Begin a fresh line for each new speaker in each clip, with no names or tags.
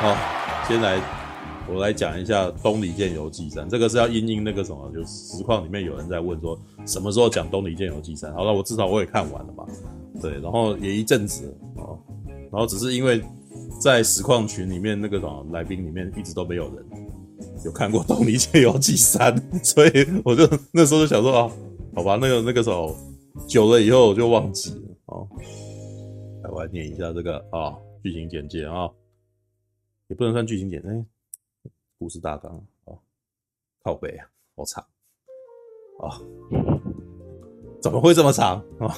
好，先来，我来讲一下《东里剑游记三》。这个是要因应那个什么，就是实况里面有人在问说，什么时候讲《东里剑游记三》？好了，我至少我也看完了吧。对，然后也一阵子哦，然后只是因为在实况群里面那个什么来宾里面一直都没有人有看过《东里剑游记三》，所以我就那时候就想说啊，好吧，那个那个时候久了以后我就忘记了哦。来，我来念一下这个啊剧情简介啊。也不能算剧情简单，欸，故事大纲哦，靠北啊，好长啊，怎么会这么长啊？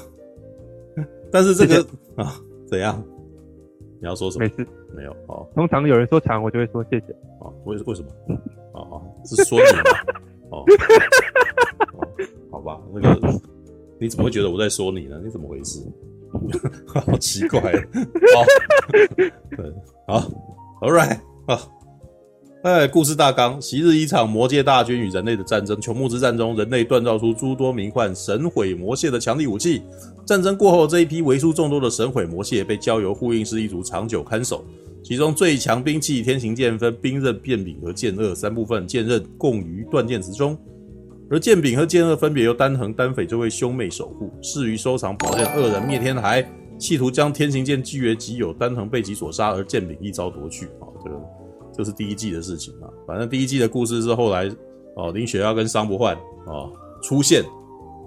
但是这个啊，怎样？你要说什么？
没事，
没有哦。
通常有人说长，我就会说谢谢。
啊，为为什么？哦哦，是说你吗？哦，好吧，那个你怎么会觉得我在说你呢？你怎么回事？好奇怪，好，对，好。All right 啊，哎，故事大纲：昔日一场魔界大军与人类的战争，穷木之战中，人类锻造出诸多名唤神毁魔械的强力武器。战争过后，这一批为数众多的神毁魔械被交由护印师一族长久看守。其中最强兵器天行剑分兵刃、剑柄和剑二三部分，剑刃供于断剑池中，而剑柄和剑腭分别由丹恒、丹斐这位兄妹守护。适于收藏宝剑二人灭天台。企图将天行剑据为己有，丹恒被其所杀，而剑柄一招夺去。啊，这个这是第一季的事情啊。反正第一季的故事是后来哦，林雪要跟商不换啊出现，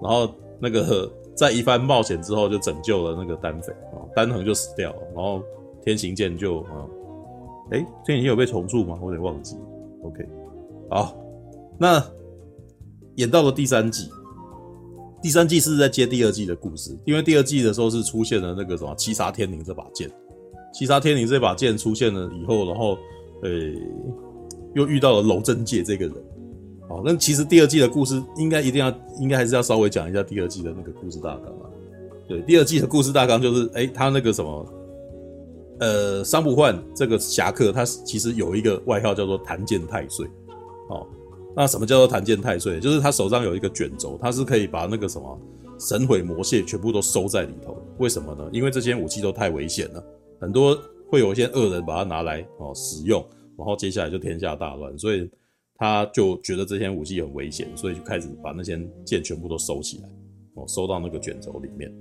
然后那个在一番冒险之后就拯救了那个丹斐啊，丹恒就死掉了，然后天行剑就啊，诶，天行剑有被重铸吗？我有点忘记。OK，好，那演到了第三季。第三季是在接第二季的故事，因为第二季的时候是出现了那个什么七杀天灵这把剑，七杀天灵这把剑出现了以后，然后呃又遇到了楼正介这个人，好，那其实第二季的故事应该一定要应该还是要稍微讲一下第二季的那个故事大纲啊。对，第二季的故事大纲就是，诶、他那个什么，呃，商不换这个侠客，他其实有一个外号叫做檀剑太岁，哦。那什么叫做檀剑太岁？就是他手上有一个卷轴，他是可以把那个什么神毁魔械全部都收在里头。为什么呢？因为这些武器都太危险了，很多会有一些恶人把它拿来哦使用，然后接下来就天下大乱。所以他就觉得这些武器很危险，所以就开始把那些剑全部都收起来，哦，收到那个卷轴里面。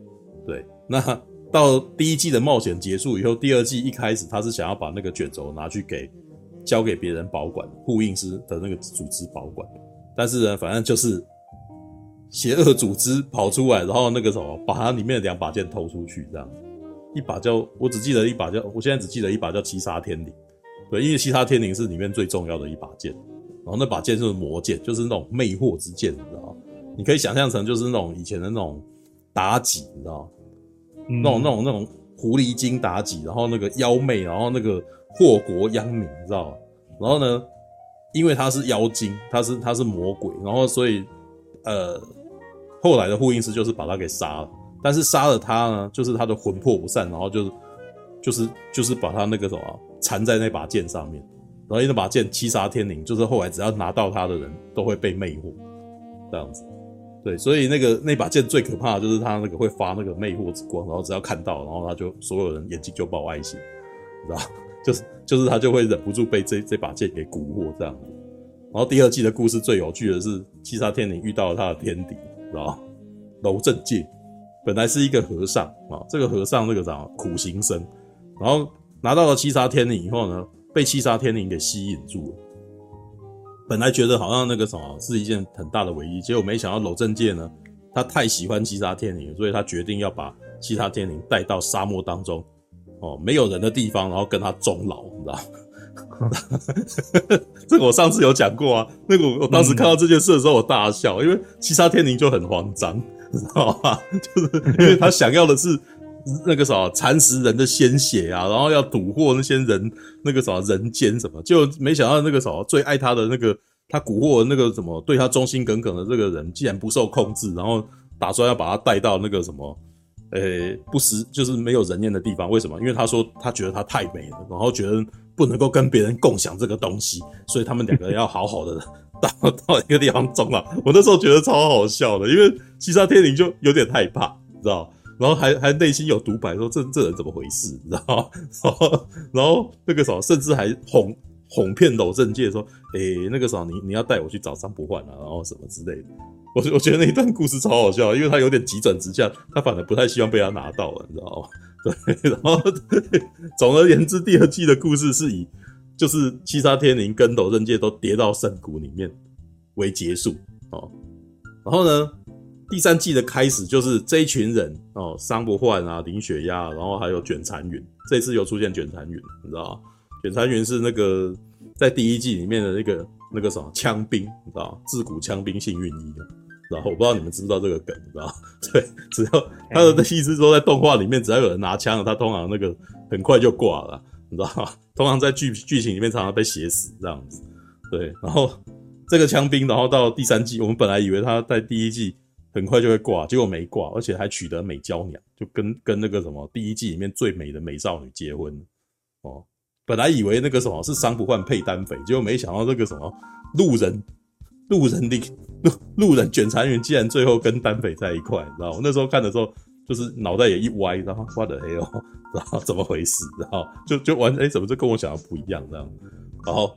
对，那到第一季的冒险结束以后，第二季一开始他是想要把那个卷轴拿去给。交给别人保管，护印师的那个组织保管，但是呢，反正就是邪恶组织跑出来，然后那个什么，把它里面的两把剑偷出去，这样，一把叫，我只记得一把叫，我现在只记得一把叫七杀天灵，对，因为七杀天灵是里面最重要的一把剑，然后那把剑就是魔剑，就是那种魅惑之剑，你知道吗？你可以想象成就是那种以前的那种妲己，你知道吗？那种那种那种狐狸精妲己，然后那个妖媚，然后那个。祸国殃民，你知道吗？然后呢，因为他是妖精，他是他是魔鬼，然后所以，呃，后来的护印师就是把他给杀了。但是杀了他呢，就是他的魂魄不散，然后就是就是就是把他那个什么缠在那把剑上面。然后那把剑七杀天灵，就是后来只要拿到他的人都会被魅惑，这样子。对，所以那个那把剑最可怕的就是他那个会发那个魅惑之光，然后只要看到，然后他就所有人眼睛就爆爱心，你知道。就是就是他就会忍不住被这这把剑给蛊惑这样子，然后第二季的故事最有趣的是七杀天灵遇到了他的天敌，知道吧？楼正介本来是一个和尚啊，这个和尚那个啥苦行僧，然后拿到了七杀天灵以后呢，被七杀天灵给吸引住了。本来觉得好像那个什么是一件很大的危机，结果没想到楼正介呢，他太喜欢七杀天灵，所以他决定要把七杀天灵带到沙漠当中。哦，没有人的地方，然后跟他终老，你知道吗？这个我上次有讲过啊。那个我当时看到这件事的时候，我大笑，因为七杀天灵就很慌张，你知道吗？就是因为他想要的是那个什么蚕食人的鲜血啊，然后要蛊惑那些人，那个什么人间什么，就没想到那个什么最爱他的那个他蛊惑那个什么对他忠心耿耿的这个人，竟然不受控制，然后打算要把他带到那个什么。呃、不实就是没有人烟的地方，为什么？因为他说他觉得他太美了，然后觉得不能够跟别人共享这个东西，所以他们两个要好好的 到到一个地方终老。我那时候觉得超好笑的，因为西沙天灵就有点害怕，知道？然后还还内心有独白，说这这人怎么回事，你知道？然后然后那个什么，甚至还哄哄骗娄正界说，诶，那个什么，你你要带我去找张不换啊，然后什么之类的。我我觉得那一段故事超好笑，因为他有点急转直下，他反而不太希望被他拿到了，你知道吗？对，然后 总而言之，第二季的故事是以就是七杀天灵跟娄正介都跌到圣谷里面为结束哦。然后呢，第三季的开始就是这一群人哦，桑不换啊，林雪鸭，然后还有卷残云，这次又出现卷残云，你知道吗？卷残云是那个在第一季里面的那个那个什么枪兵，你知道吗？自古枪兵幸运一。然后我不知道你们知不知道这个梗，你知道？对，只要他的意思说在动画里面，只要有人拿枪了，他通常那个很快就挂了，你知道吗？通常在剧剧情里面常常被写死这样子。对，然后这个枪兵，然后到第三季，我们本来以为他在第一季很快就会挂，结果没挂，而且还取得美娇娘，就跟跟那个什么第一季里面最美的美少女结婚哦。本来以为那个什么是伤不换配单匪，结果没想到这个什么路人路人的。路 路人卷残云竟然最后跟单匪在一块，知道？我那时候看的时候，就是脑袋也一歪，然后发的黑哦，然后怎么回事？然后就就完，哎、欸，怎么就跟我想的不一样？这样。然后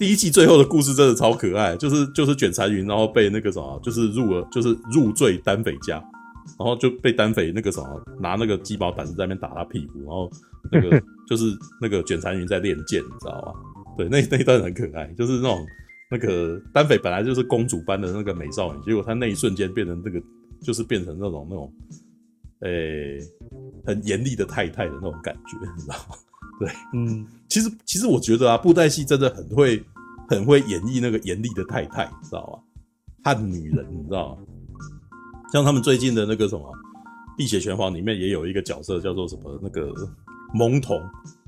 第一季最后的故事真的超可爱，就是就是卷残云，然后被那个什么，就是入了，就是入赘单匪家，然后就被单匪那个什么拿那个鸡毛掸子在那边打他屁股，然后那个 就是那个卷残云在练剑，你知道吗？对，那那一段很可爱，就是那种。那个丹匪本来就是公主般的那个美少女，结果她那一瞬间变成那个，就是变成那种那种，诶、欸，很严厉的太太的那种感觉，你知道吗？对，嗯，其实其实我觉得啊，布袋戏真的很会很会演绎那个严厉的太太，你知道吗？汉女人，你知道吗？像他们最近的那个什么《碧血拳皇》里面也有一个角色叫做什么那个萌童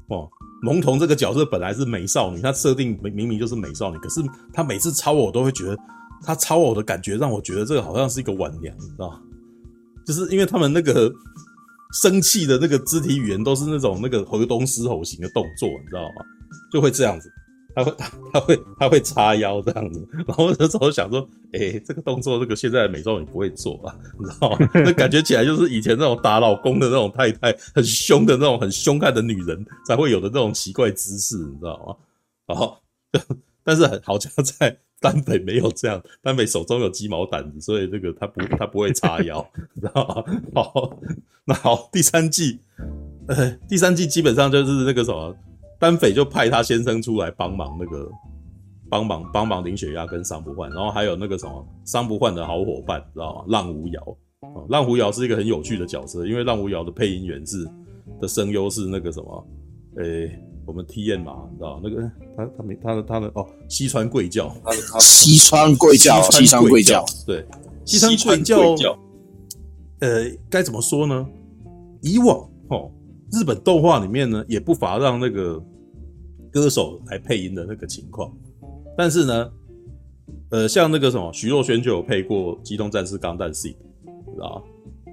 哦。萌童这个角色本来是美少女，她设定明明明就是美少女，可是她每次超我，都会觉得她超我的感觉让我觉得这个好像是一个晚娘，你知道？就是因为他们那个生气的那个肢体语言都是那种那个河东狮吼型的动作，你知道吗？就会这样子。他会，他会，他会叉腰这样子，然后那时候想说，诶、欸，这个动作，这个现在的美少女不会做啊，你知道吗？那感觉起来就是以前那种打老公的那种太太，很凶的那种很凶悍的女人才会有的那种奇怪姿势，你知道吗？然后，但是很好像在丹北没有这样，丹北手中有鸡毛掸子，所以这个他不，他不会叉腰，你知道吗？好，那好，第三季，呃，第三季基本上就是那个什么。丹匪就派他先生出来帮忙，那个帮忙帮忙林雪鸭跟桑不换，然后还有那个什么桑不换的好伙伴，知道吗？浪无瑶，浪无瑶是一个很有趣的角色，因为浪无瑶的配音员是的声优是那个什么，诶、欸，我们 T N 嘛，你知道那个他他没他的他的哦，西川贵教，
西川贵教，西川贵教，
对，西川贵教，呃，该怎么说呢？以往哦。日本动画里面呢，也不乏让那个歌手来配音的那个情况，但是呢，呃，像那个什么徐若瑄就有配过《机动战士钢弹 C》，知道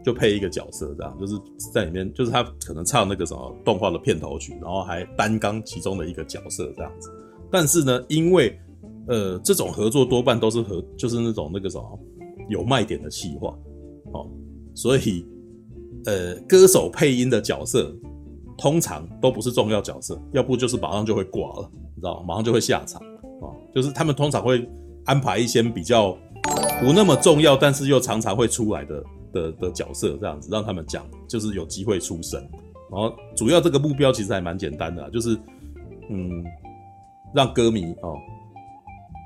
就配一个角色，这样就是在里面，就是他可能唱那个什么动画的片头曲，然后还担纲其中的一个角色这样子。但是呢，因为呃这种合作多半都是和就是那种那个什么有卖点的企划，哦，所以。呃，歌手配音的角色通常都不是重要角色，要不就是马上就会挂了，你知道吗？马上就会下场啊。就是他们通常会安排一些比较不那么重要，但是又常常会出来的的的角色，这样子让他们讲，就是有机会出声。然后主要这个目标其实还蛮简单的，就是嗯，让歌迷哦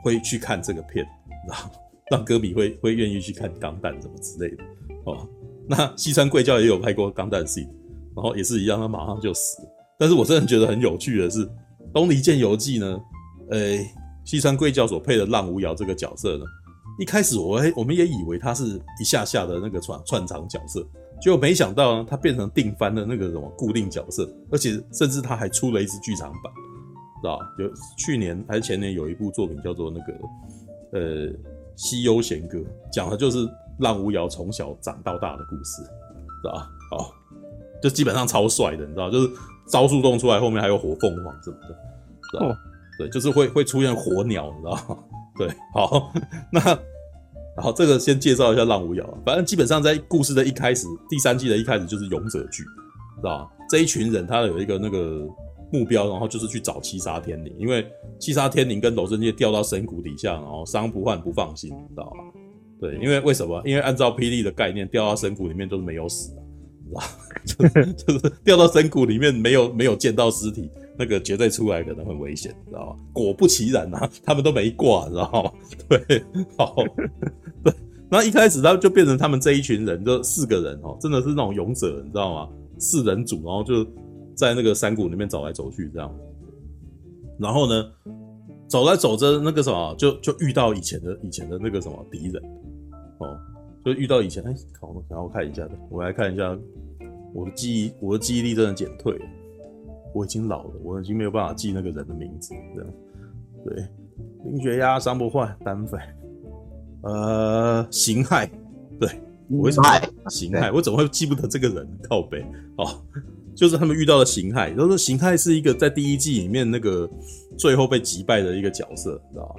会去看这个片，然后让歌迷会会愿意去看钢弹什么之类的哦。那西川贵教也有拍过《钢弹 C》，然后也是一样，他马上就死。但是我真的觉得很有趣的是，《东离剑游记》呢，呃，西川贵教所配的浪无瑶这个角色呢，一开始我我们也以为他是一下下的那个串串场角色，结果没想到呢，他变成定番的那个什么固定角色，而且甚至他还出了一支剧场版，知道有去年还是前年有一部作品叫做那个呃《西游弦歌》，讲的就是。浪无瑶从小长到大的故事，知道吧？哦，就基本上超帅的，你知道，就是招数动出来，后面还有火凤凰什么的，知道吧？对，就是会会出现火鸟，你知道吗？对，好，那然后这个先介绍一下浪无瑶，反正基本上在故事的一开始，第三季的一开始就是勇者剧，知道吧？这一群人他有一个那个目标，然后就是去找七杀天灵，因为七杀天灵跟娄正介掉到深谷底下，然后伤不换不放心，知道吧？对，因为为什么？因为按照霹雳的概念，掉到深谷里面都是没有死的，知道吧？就是掉到深谷里面没有没有见到尸体。那个绝对出来可能很危险，知道吗？果不其然啊，他们都没挂，知道吗？对，好，对，然后一开始他就变成他们这一群人，就四个人哦，真的是那种勇者，你知道吗？四人组，然后就在那个山谷里面走来走去这样。然后呢，走来走着，那个什么，就就遇到以前的以前的那个什么敌人哦，就遇到以前，哎，好，然后我看一下的，我来看一下我的记忆，我的记忆力真的减退了。我已经老了，我已经没有办法记那个人的名字。这样，对，冰雪鸭伤不换单飞，呃，形骸，对，我为什么形骸？我怎么会记不得这个人？靠背，哦，就是他们遇到的形骸，就是形骸是一个在第一季里面那个最后被击败的一个角色，你知道吧？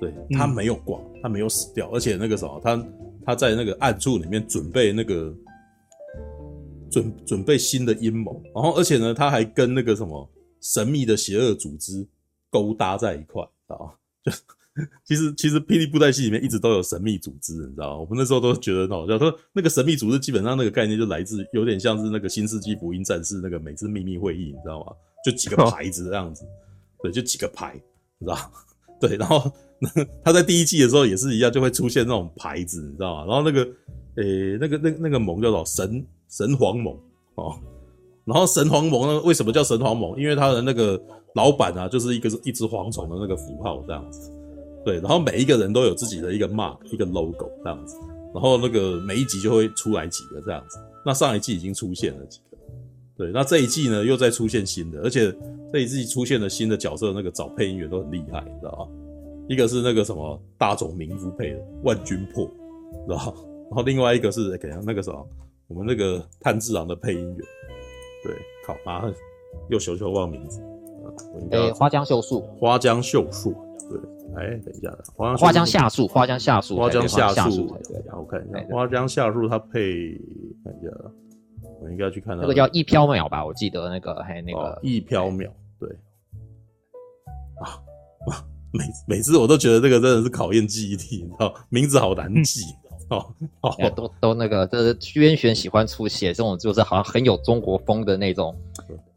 对，他没有挂，他没有死掉，而且那个什么，他他在那个暗处里面准备那个。准准备新的阴谋，然后而且呢，他还跟那个什么神秘的邪恶组织勾搭在一块，知道吗？就其实 其实霹雳布袋戏里面一直都有神秘组织，你知道吗？我们那时候都觉得很好笑，说那个神秘组织基本上那个概念就来自有点像是那个新世纪福音战士那个每次秘密会议，你知道吗？就几个牌子这样子，对，就几个牌，你知道吗？对，然后那 他在第一季的时候也是一样，就会出现那种牌子，你知道吗？然后那个诶、那个那那个盟叫做神。神皇盟哦，然后神皇盟呢？为什么叫神皇盟？因为他的那个老板啊，就是一个一只蝗虫的那个符号这样子。对，然后每一个人都有自己的一个 mark，一个 logo 这样子。然后那个每一集就会出来几个这样子。那上一季已经出现了几个，对，那这一季呢又再出现新的，而且这一季出现了新的角色，那个找配音员都很厉害，你知道吗？一个是那个什么大冢明夫配的万军破，知道吗？然后另外一个是怎样？那个什么？我们那个炭治郎的配音员，对，靠，马上又求求忘名字啊！
哎、欸，花江秀树，
花江秀树，对，哎、欸，等一下，
花江花江夏树，花江夏树，
花江夏树，对，然后我看一下，花江夏树他配，看一下，我应该去看他那
个叫一飘渺吧，我记得那个还有那个
一飘渺，对，啊啊，每每次我都觉得这个真的是考验记忆力，你知道，名字好难记。嗯哦哦，
都都那个，就是虚渊玄喜欢出写这种，就是好像很有中国风的那种，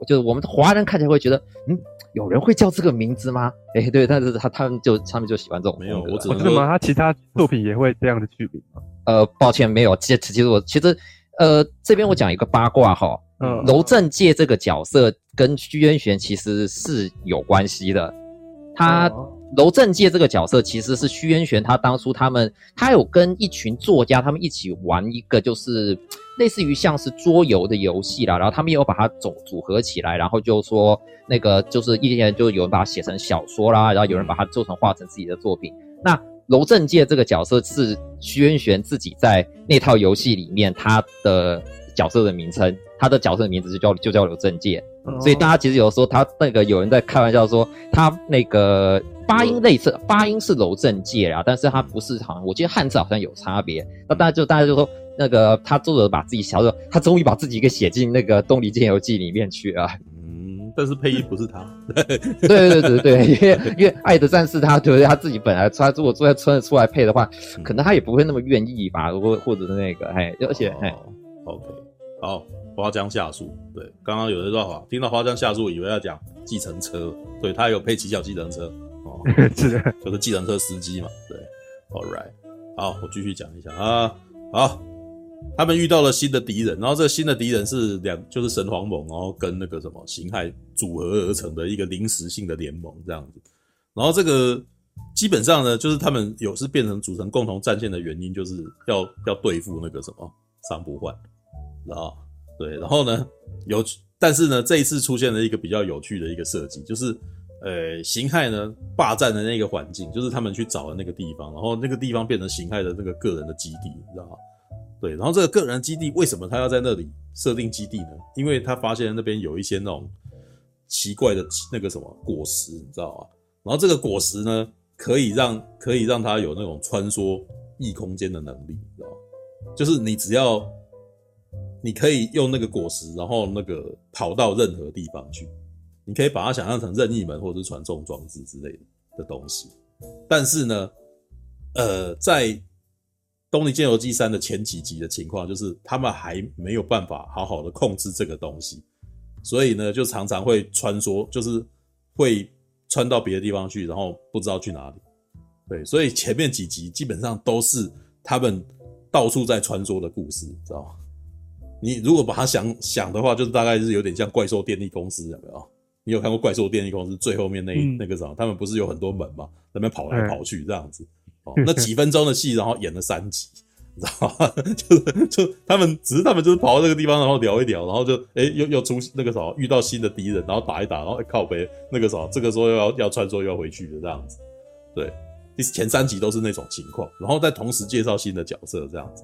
就是我们华人看起来会觉得，嗯，有人会叫这个名字吗？哎、欸，对，但是他他们就他们就喜欢这种风格。
没有，我只
是吗？他其他作品也会这样的区别吗？
呃，抱歉，没有。其实其实我其实呃这边我讲一个八卦哈，嗯，娄正介这个角色跟屈渊玄其实是有关系的，他。嗯娄正介这个角色其实是虚渊玄，他当初他们他有跟一群作家他们一起玩一个就是类似于像是桌游的游戏啦，然后他们也有把它组组合起来，然后就说那个就是一些人就有人把它写成小说啦，然后有人把它做成画成自己的作品。那楼正介这个角色是虚渊玄自己在那套游戏里面他的角色的名称，他的角色的名字就叫就叫娄正介，所以大家其实有时候他那个有人在开玩笑说他那个。发音类似，发音是娄正介啊，但是他不是，好像我记得汉字好像有差别。那大家就大家就说，那个他作者把自己小的，他终于把自己给写进那个《东离剑游记》里面去了。
嗯，但是配音不是他。
对对对对对，因为因为爱的战士他对不对？他自己本来他如果坐在村子出来配的话，可能他也不会那么愿意吧，或或者是那个，哎，而且哎
，OK，好，花江夏树，对，刚刚有人说话，听到花江夏树以为要讲计程车，对他有配骑小计程车。
是的，
就是计程车司机嘛。对，All right，好，我继续讲一下啊。好，他们遇到了新的敌人，然后这个新的敌人是两，就是神皇盟，然后跟那个什么形骸组合而成的一个临时性的联盟这样子。然后这个基本上呢，就是他们有是变成组成共同战线的原因，就是要要对付那个什么三不换，然后对，然后呢有，但是呢这一次出现了一个比较有趣的一个设计，就是。呃，形骸呢霸占的那个环境，就是他们去找的那个地方，然后那个地方变成形骸的那个个人的基地，你知道吗？对，然后这个个人基地为什么他要在那里设定基地呢？因为他发现那边有一些那种奇怪的那个什么果实，你知道吗？然后这个果实呢，可以让可以让他有那种穿梭异空间的能力，你知道吗？就是你只要你可以用那个果实，然后那个跑到任何地方去，你可以把它想象成任意门或者是传送装置之类的东西。但是呢，呃，在《东尼剑游纪三》的前几集的情况，就是他们还没有办法好好的控制这个东西，所以呢，就常常会穿梭，就是会穿到别的地方去，然后不知道去哪里。对，所以前面几集基本上都是他们到处在穿梭的故事，知道吗？你如果把它想想的话，就是大概是有点像怪兽电力公司，有没有？你有看过怪兽电力公司最后面那、嗯、那个什么？他们不是有很多门嘛？那边跑来跑去这样子。哦，那几分钟的戏，然后演了三集，你知道吗？就是就他们只是他们就是跑到那个地方，然后聊一聊，然后就哎、欸、又又出那个什么遇到新的敌人，然后打一打，然后、欸、靠北那个什么，这个时候又要要穿梭又要回去的这样子。对，第前三集都是那种情况，然后再同时介绍新的角色这样子。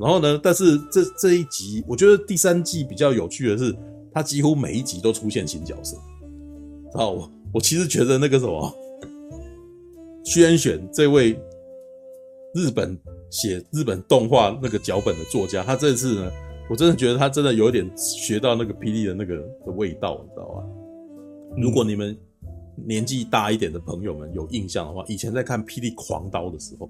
然后呢，但是这这一集我觉得第三季比较有趣的是，它几乎每一集都出现新角色。好，我我其实觉得那个什么，虚渊玄这位日本写日本动画那个脚本的作家，他这次呢，我真的觉得他真的有点学到那个霹雳的那个的味道，你知道吧？如果你们年纪大一点的朋友们有印象的话，以前在看《霹雳狂刀》的时候，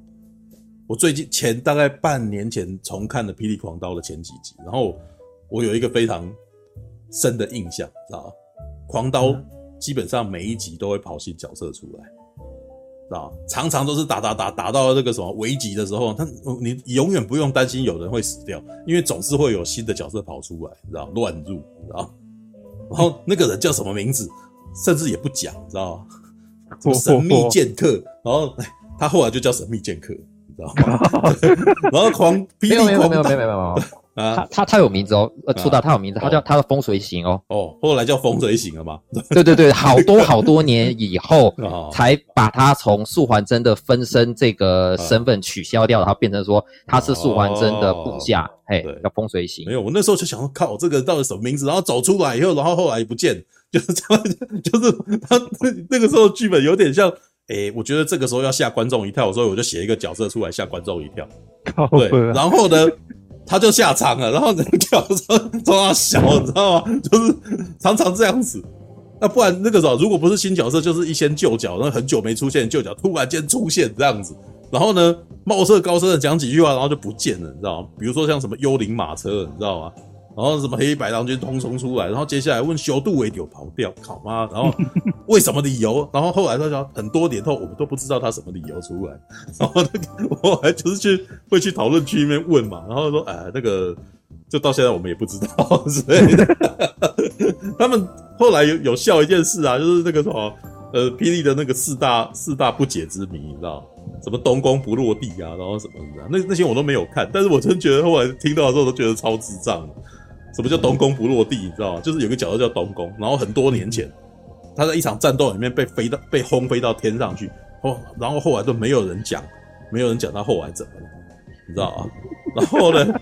我最近前大概半年前重看了《霹雳狂刀》的前几集，然后我有一个非常深的印象，知道吧？狂刀。基本上每一集都会跑新角色出来，知道常常都是打打打打到那个什么危急的时候，他你永远不用担心有人会死掉，因为总是会有新的角色跑出来，你知道乱入，你知道然后那个人叫什么名字，甚至也不讲，你知道吗？什么神秘剑客，然后他后来就叫神秘剑客，你知道吗？然后狂霹雳狂刀。啊，
他他他有名字哦，呃，出道他有名字，他叫他的风水行哦。
哦，后来叫风水行了吗？
对对对，好多好多年以后，才把他从素还真的分身这个身份取消掉，然后变成说他是素还真的部下，嘿，叫风水行。
没有，我那时候就想说，靠，这个到底什么名字？然后走出来以后，然后后来也不见，就是这样，就是他那那个时候剧本有点像，诶，我觉得这个时候要吓观众一跳，所以我就写一个角色出来吓观众一跳。对，然后呢？他就下场了，然后人跳说说他小，你知道吗？就是常常这样子。那不然那个时候，如果不是新角色，就是一些旧角，那很久没出现旧角突然间出现这样子，然后呢，貌似高深的讲几句话，然后就不见了，你知道吗？比如说像什么幽灵马车，你知道吗？然后什么黑白郎君通通出来，然后接下来问修杜为有跑掉，好吗！然后 为什么理由？然后后来他说很多年后我们都不知道他什么理由出来。然后那个我还就是去会去讨论区里面问嘛，然后说哎那个就到现在我们也不知道之类的。他们后来有有笑一件事啊，就是那个什么呃霹雳的那个四大四大不解之谜，你知道什么东宫不落地啊，然后什么什么那那些我都没有看，但是我真觉得后来听到的时候都觉得超智障。什么叫东宫不落地？你知道吗？就是有个角色叫东宫，然后很多年前他在一场战斗里面被飞到被轰飞到天上去，哦，然后后来都没有人讲，没有人讲他后来怎么了，你知道吗？然后呢，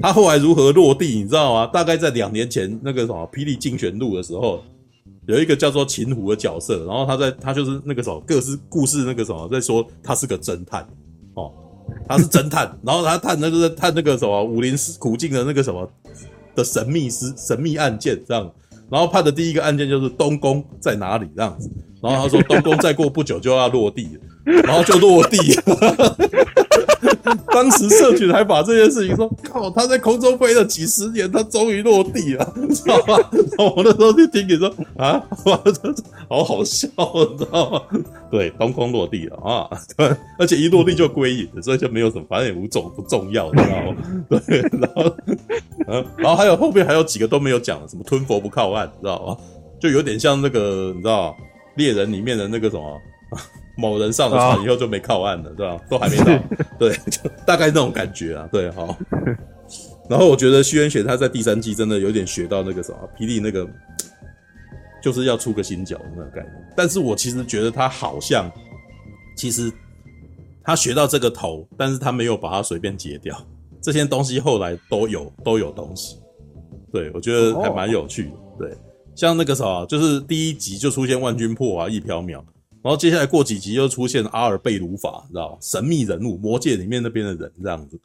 他后来如何落地？你知道吗？大概在两年前那个什么《霹雳竞选录》的时候，有一个叫做秦虎的角色，然后他在他就是那个什么各式故事那个什么在说他是个侦探哦，他是侦探，然后他探那个探那个什么武林苦境的那个什么。的神秘事、神秘案件这样，然后判的第一个案件就是东宫在哪里这样子，然后他说东宫再过不久就要落地，然后就落地了。当时社群还把这件事情说：“ 靠，他在空中飞了几十年，他终于落地了，知道吗？”然后我那时候就听你说：“啊，哇，这好好笑，你知道吗？”对，东空落地了啊，对，而且一落地就归隐，所以就没有什么，反正也无重不重要，你知道吗？对，然后，嗯，然后还有后面还有几个都没有讲，什么吞佛不靠岸，你知道吗？就有点像那个，你知道猎人里面的那个什么。某人上了船以后就没靠岸了，对吧？都还没到，对，就大概那种感觉啊，对，好。然后我觉得虚渊雪他在第三季真的有点学到那个什么霹雳那个，就是要出个新角的那个概念。但是我其实觉得他好像，其实他学到这个头，但是他没有把它随便截掉。这些东西后来都有都有东西，对，我觉得还蛮有趣的。对，像那个什么，就是第一集就出现万军破啊，一飘渺。然后接下来过几集又出现阿尔贝鲁法，你知道？神秘人物，魔界里面那边的人这样子。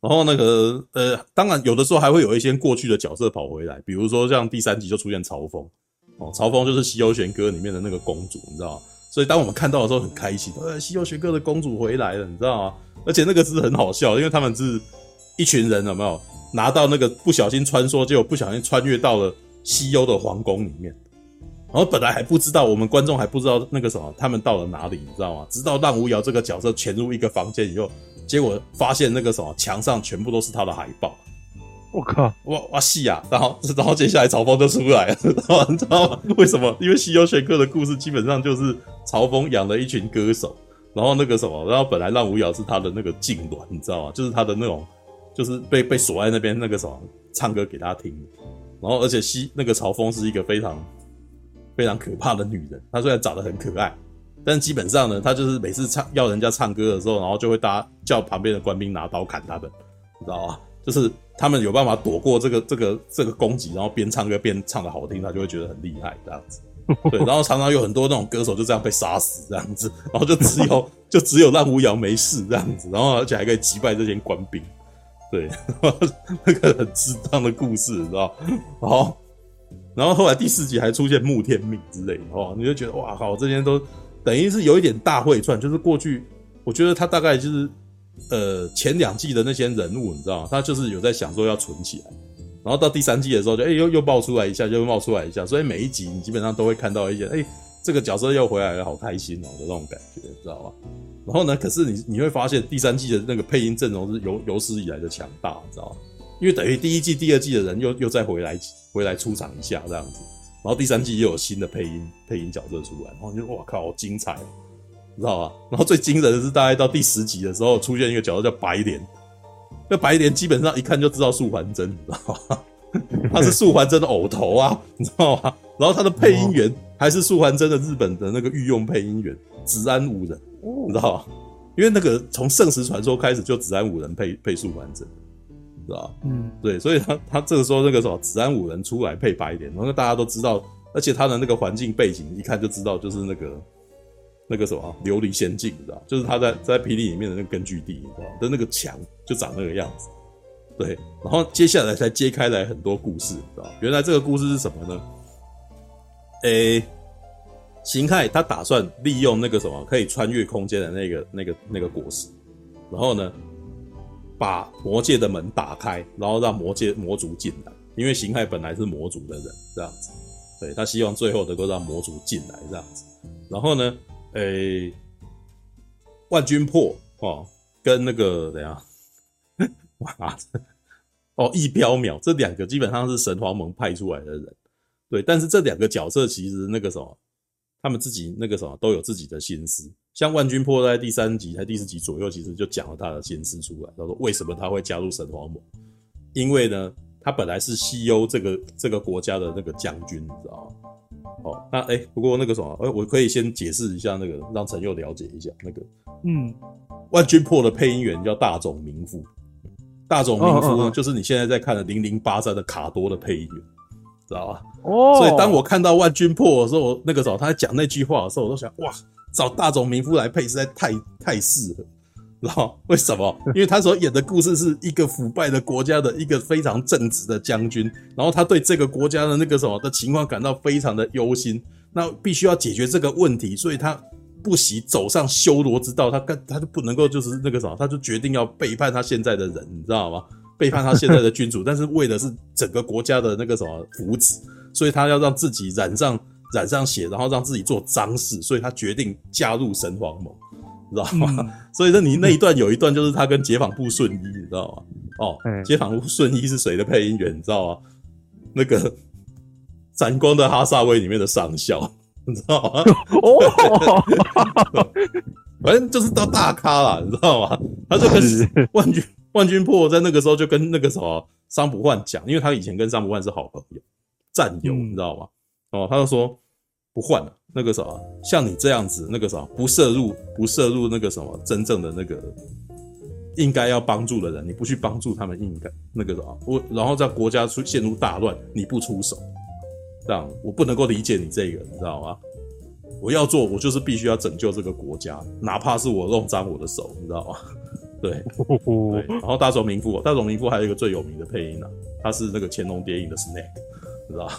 然后那个呃，当然有的时候还会有一些过去的角色跑回来，比如说像第三集就出现曹峰哦，曹峰就是《西游玄歌》里面的那个公主，你知道吗？所以当我们看到的时候很开心，呃，《西游玄歌》的公主回来了，你知道吗？而且那个是很好笑，因为他们是一群人，有没有拿到那个不小心穿梭，结果不小心穿越到了西游的皇宫里面。然后本来还不知道，我们观众还不知道那个什么，他们到了哪里，你知道吗？直到让无瑶这个角色潜入一个房间以后，结果发现那个什么墙上全部都是他的海报。
我靠！
哇哇戏啊！然后然后接下来曹峰就出来了，知道吗？你知道吗？为什么？因为《西游玄歌》的故事基本上就是曹峰养了一群歌手，然后那个什么，然后本来让无瑶是他的那个痉挛，你知道吗？就是他的那种，就是被被锁在那边那个什么，唱歌给他听。然后而且西那个曹峰是一个非常。非常可怕的女人，她虽然长得很可爱，但基本上呢，她就是每次唱要人家唱歌的时候，然后就会搭叫旁边的官兵拿刀砍他们，你知道吗？就是他们有办法躲过这个这个这个攻击，然后边唱歌边唱的好听，他就会觉得很厉害这样子。对，然后常常有很多那种歌手就这样被杀死这样子，然后就只有就只有让吴瑶没事这样子，然后而且还可以击败这些官兵。对，那个很智障的故事，你知道？好。然后后来第四集还出现穆天命之类的哦，你就觉得哇靠，这些都等于是有一点大会串，就是过去我觉得他大概就是呃前两季的那些人物，你知道？他就是有在想说要存起来，然后到第三季的时候就哎又又爆出来一下，就冒出来一下，所以每一集你基本上都会看到一些哎这个角色又回来了，好开心哦的那种感觉，知道吧？然后呢，可是你你会发现第三季的那个配音阵容是有有史以来的强大，你知道吗？因为等于第一季、第二季的人又又再回来回来出场一下这样子，然后第三季又有新的配音配音角色出来，然后就哇靠，好精彩，你知道吧？然后最惊人的是，大概到第十集的时候，出现一个角色叫白莲，那白莲基本上一看就知道素还真，你知道吗？他是素还真的偶头啊，你知道吗？然后他的配音员还是素还真的日本的那个御用配音员子安五人，你知道吗？因为那个从圣石传说开始就子安五人配配素还真。是吧？嗯，对，所以他他这个时候那个什么子安五人出来配白脸，然后大家都知道，而且他的那个环境背景一看就知道，就是那个那个什么琉璃仙境，你知道，就是他在在霹雳里面的那个根据地，你知道，的那个墙就长那个样子。对，然后接下来才揭开来很多故事，知道，原来这个故事是什么呢？诶，形骸他打算利用那个什么可以穿越空间的那个那个那个果实，然后呢？把魔界的门打开，然后让魔界魔族进来，因为形骸本来是魔族的人，这样子，对，他希望最后能够让魔族进来，这样子。然后呢，诶、万军破哦，跟那个怎样？哇，哦，一飘渺这两个基本上是神皇盟派出来的人，对，但是这两个角色其实那个什么，他们自己那个什么都有自己的心思。像万军破在第三集才第四集左右，其实就讲了他的心思出来。他说为什么他会加入神皇盟？因为呢，他本来是西幽这个这个国家的那个将军，你知道吗？哦，那哎、欸，不过那个什么，哎，我可以先解释一下那个，让陈佑了解一下那个。嗯，万军破的配音员叫大冢明夫，大冢明夫呢，就是你现在在看的零零八三的卡多的配音员，知道吧？哦，所以当我看到万军破的时候，那个时候他在讲那句话的时候，我都想哇。找大冢明夫来配实在太太适合，然后为什么？因为他所演的故事是一个腐败的国家的一个非常正直的将军，然后他对这个国家的那个什么的情况感到非常的忧心，那必须要解决这个问题，所以他不惜走上修罗之道，他干他就不能够就是那个什么，他就决定要背叛他现在的人，你知道吗？背叛他现在的君主，但是为的是整个国家的那个什么福祉，所以他要让自己染上。染上血，然后让自己做脏事，所以他决定加入神皇盟，知道吗？嗯、所以那你那一段有一段就是他跟解访部顺一，你知道吗？哦，嗯、解访部顺一是谁的配音员？你知道吗？那个《闪光的哈萨威》里面的上校，你知道吗？哦，反正就是到大咖了，你知道吗？他就跟万军万军破在那个时候就跟那个什么桑不焕讲，因为他以前跟桑不焕是好朋友、战友，你知道吗？哦，他就说。不换了，那个什么，像你这样子，那个什么，不涉入不涉入那个什么真正的那个应该要帮助的人，你不去帮助他们，应该那个什么，我然后在国家出陷入大乱，你不出手，这样我不能够理解你这个，你知道吗？我要做，我就是必须要拯救这个国家，哪怕是我弄脏我的手，你知道吗？对，对。然后大冢明夫，大冢明夫还有一个最有名的配音啊，他是那个乾隆谍影的 Snake，你知道吗？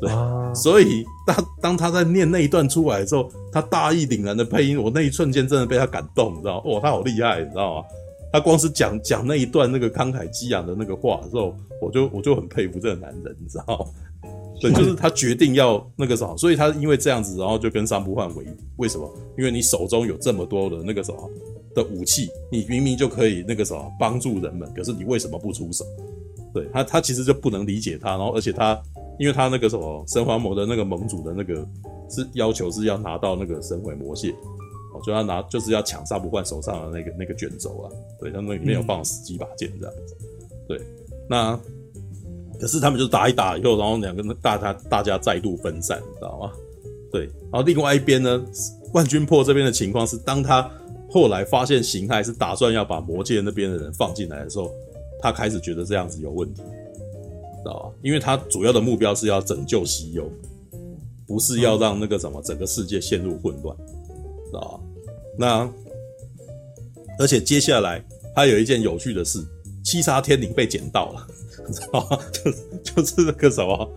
对，啊、所以当当他在念那一段出来的时候，他大义凛然的配音，我那一瞬间真的被他感动，你知道吗？哦，他好厉害，你知道吗？他光是讲讲那一段那个慷慨激昂的那个话的时候，我就 我就很佩服这个男人，你知道吗？对，就是他决定要那个什么，所以他因为这样子，然后就跟三不换为敌。为什么？因为你手中有这么多的那个什么的武器，你明明就可以那个什么帮助人们，可是你为什么不出手？对他，他其实就不能理解他，然后而且他。因为他那个什么神皇魔的那个盟主的那个是要求是要拿到那个神毁魔械，哦，就要拿就是要抢萨不换手上的那个那个卷轴啊，对，他那里面有放十几把剑这样子，对，那可是他们就打一打以后，然后两个大家大家再度分散，你知道吗？对，然后另外一边呢，万军破这边的情况是，当他后来发现形态是打算要把魔界那边的人放进来的时候，他开始觉得这样子有问题。知道吧？因为他主要的目标是要拯救西游，不是要让那个什么整个世界陷入混乱，知道吧？那而且接下来还有一件有趣的事，七杀天灵被捡到了，知道吗？就就是那个什么，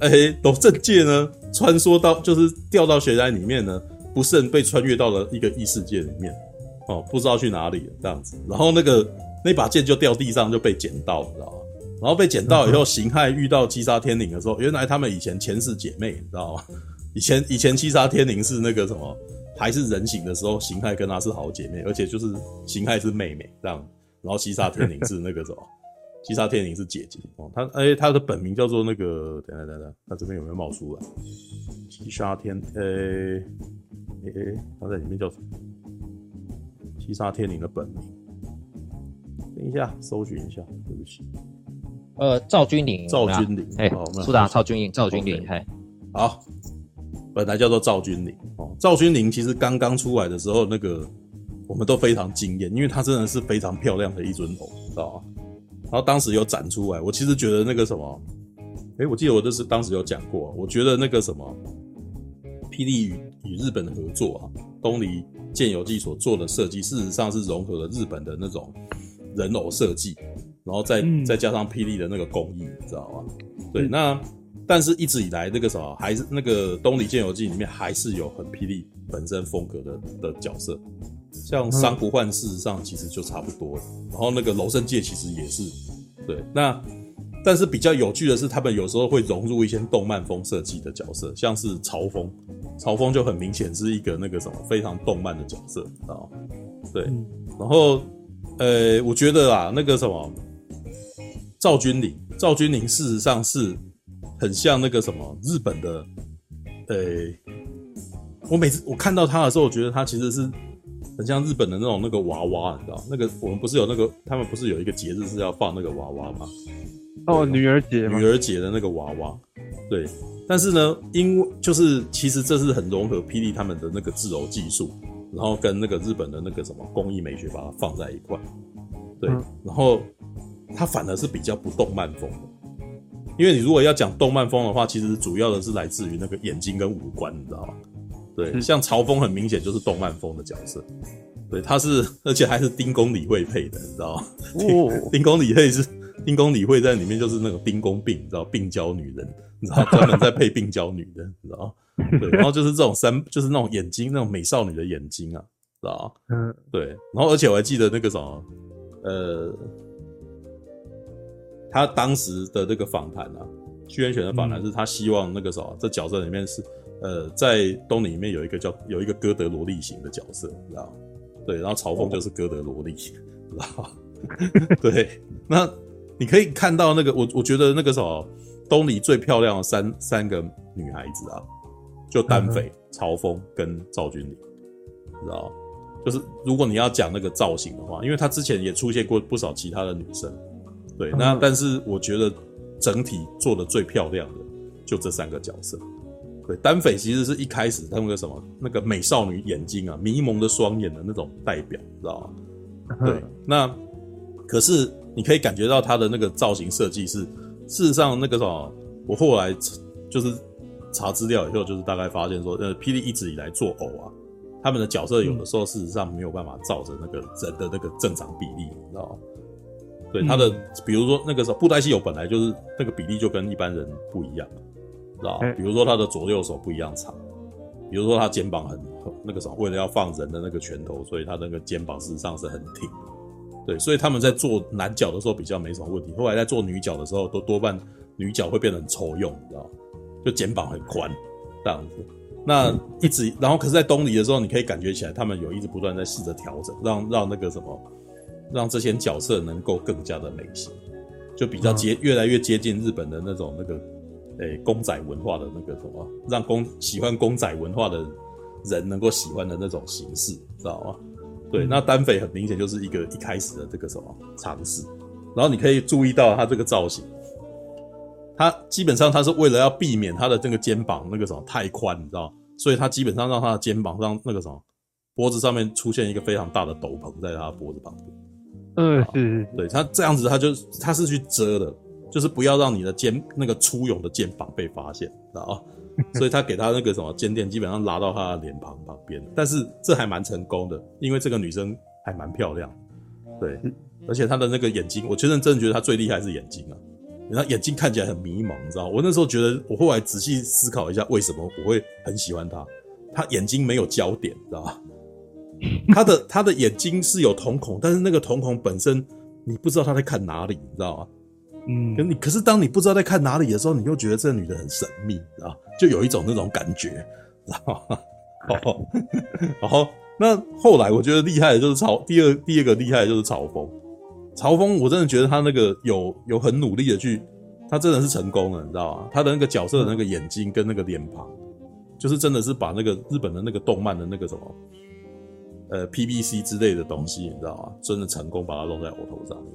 哎、欸，斗阵界呢，穿梭到就是掉到悬崖里面呢，不慎被穿越到了一个异世界里面，哦，不知道去哪里了这样子，然后那个那把剑就掉地上就被捡到了，知道吗？然后被捡到以后，形骸遇到七杀天灵的时候，原来他们以前前世姐妹，你知道吗？以前以前七杀天灵是那个什么，还是人形的时候，形骸跟她是好姐妹，而且就是形骸是妹妹这样。然后七杀天灵是那个什么，七杀天灵是姐姐哦。她哎，他的本名叫做那个，等等等等，她这边有没有冒出来？七杀天，呃，哎哎，他在里面叫什么？七杀天灵的本名，等一下搜寻一下，对不起。
呃，赵君灵，
赵君灵，
哎，苏打赵君灵，赵君灵，嘿，
好，本来叫做赵君灵哦。赵君灵其实刚刚出来的时候，那个我们都非常惊艳，因为她真的是非常漂亮的一尊偶，知道吗？然后当时有展出来，我其实觉得那个什么，哎，我记得我这是当时有讲过，我觉得那个什么，霹雳与与日本的合作啊，东离剑游记所做的设计，事实上是融合了日本的那种人偶设计。然后再再加上霹雳的那个工艺，你知道吗？对，那但是一直以来那个什么，还是那个《东离剑游记》里面还是有很霹雳本身风格的的角色，像珊瑚幻事实上其实就差不多了。然后那个楼生界其实也是，对。那但是比较有趣的是，他们有时候会融入一些动漫风设计的角色，像是朝风，朝风就很明显是一个那个什么非常动漫的角色，知道吗？对。然后呃，我觉得啊，那个什么。赵君灵，赵君灵事实上是很像那个什么日本的，呃、欸，我每次我看到他的时候，我觉得他其实是很像日本的那种那个娃娃，你知道？那个我们不是有那个，他们不是有一个节日是要放那个娃娃吗？
哦，女儿节，
女儿节的那个娃娃，对。但是呢，因为就是其实这是很融合霹雳他们的那个制偶技术，然后跟那个日本的那个什么工艺美学把它放在一块，对，嗯、然后。它反而是比较不动漫风的，因为你如果要讲动漫风的话，其实主要的是来自于那个眼睛跟五官，你知道吗？对，像朝风很明显就是动漫风的角色，对，他是而且还是丁公理会配的，你知道吗？哦，丁公理会是丁公理会在里面就是那个丁公病，你知道病娇女人，你知道专门在配病娇女的，你知道吗？对，然后就是这种三，就是那种眼睛那种美少女的眼睛啊，知道吗？嗯，对，然后而且我还记得那个什么，呃。他当时的那个访谈啊，屈原选的访谈是他希望那个什么，这角色里面是，呃，在东里面有一个叫有一个哥德萝莉型的角色，你知道吗？对，然后朝风就是哥德萝莉，知道吗？对，那你可以看到那个我我觉得那个什么东里最漂亮的三三个女孩子啊，就丹斐、朝风跟赵君灵，知道？就是如果你要讲那个造型的话，因为他之前也出现过不少其他的女生。对，那但是我觉得整体做的最漂亮的就这三个角色。对，丹斐其实是一开始他们个什么那个美少女眼睛啊，迷蒙的双眼的那种代表，知道吗？对，那可是你可以感觉到他的那个造型设计是，事实上那个什么，我后来就是查资料以后，就是大概发现说，呃，霹雳一直以来做偶啊，他们的角色有的时候事实上没有办法照着那个人的那个正常比例，你知道吗？对他的，比如说那个时候布袋戏偶本来就是那个比例就跟一般人不一样，知道吗？比如说他的左右手不一样长，比如说他肩膀很很那个什么，为了要放人的那个拳头，所以他那个肩膀事实上是很挺。对，所以他们在做男角的时候比较没什么问题，后来在做女角的时候，都多半女角会变得很抽用，你知道吗？就肩膀很宽这样子。那一直，然后可是，在东离的时候，你可以感觉起来，他们有一直不断在试着调整，让让那个什么，让这些角色能够更加的美型，就比较接越来越接近日本的那种那个，诶、欸，公仔文化的那个什么，让公喜欢公仔文化的人能够喜欢的那种形式，知道吗？对，那单匪很明显就是一个一开始的这个什么尝试，然后你可以注意到他这个造型，他基本上他是为了要避免他的这个肩膀那个什么太宽，你知道，所以他基本上让他的肩膀让那个什么脖子上面出现一个非常大的斗篷在他的脖子旁边。
嗯，是，
对他这样子，他就他是去遮的，就是不要让你的肩那个粗勇的肩膀被发现，知道吗？所以他给他那个什么肩垫，基本上拉到他的脸庞旁边，但是这还蛮成功的，因为这个女生还蛮漂亮，对，而且她的那个眼睛，我其实真的觉得她最厉害是眼睛啊，然后眼睛看起来很迷茫，你知道吗？我那时候觉得，我后来仔细思考一下，为什么我会很喜欢她？她眼睛没有焦点，知道吧？她的他的眼睛是有瞳孔，但是那个瞳孔本身你不知道他在看哪里，你知道吗？嗯，可你可是当你不知道在看哪里的时候，你又觉得这个女的很神秘，知道？就有一种那种感觉，知道吗？好，然后那后来我觉得厉害的就是曹，第二第二个厉害的就是曹峰，曹峰我真的觉得他那个有有很努力的去，他真的是成功了，你知道吗？他的那个角色的那个眼睛跟那个脸庞，就是真的是把那个日本的那个动漫的那个什么，呃，PVC 之类的东西，你知道吗？真的成功把它弄在我头上面。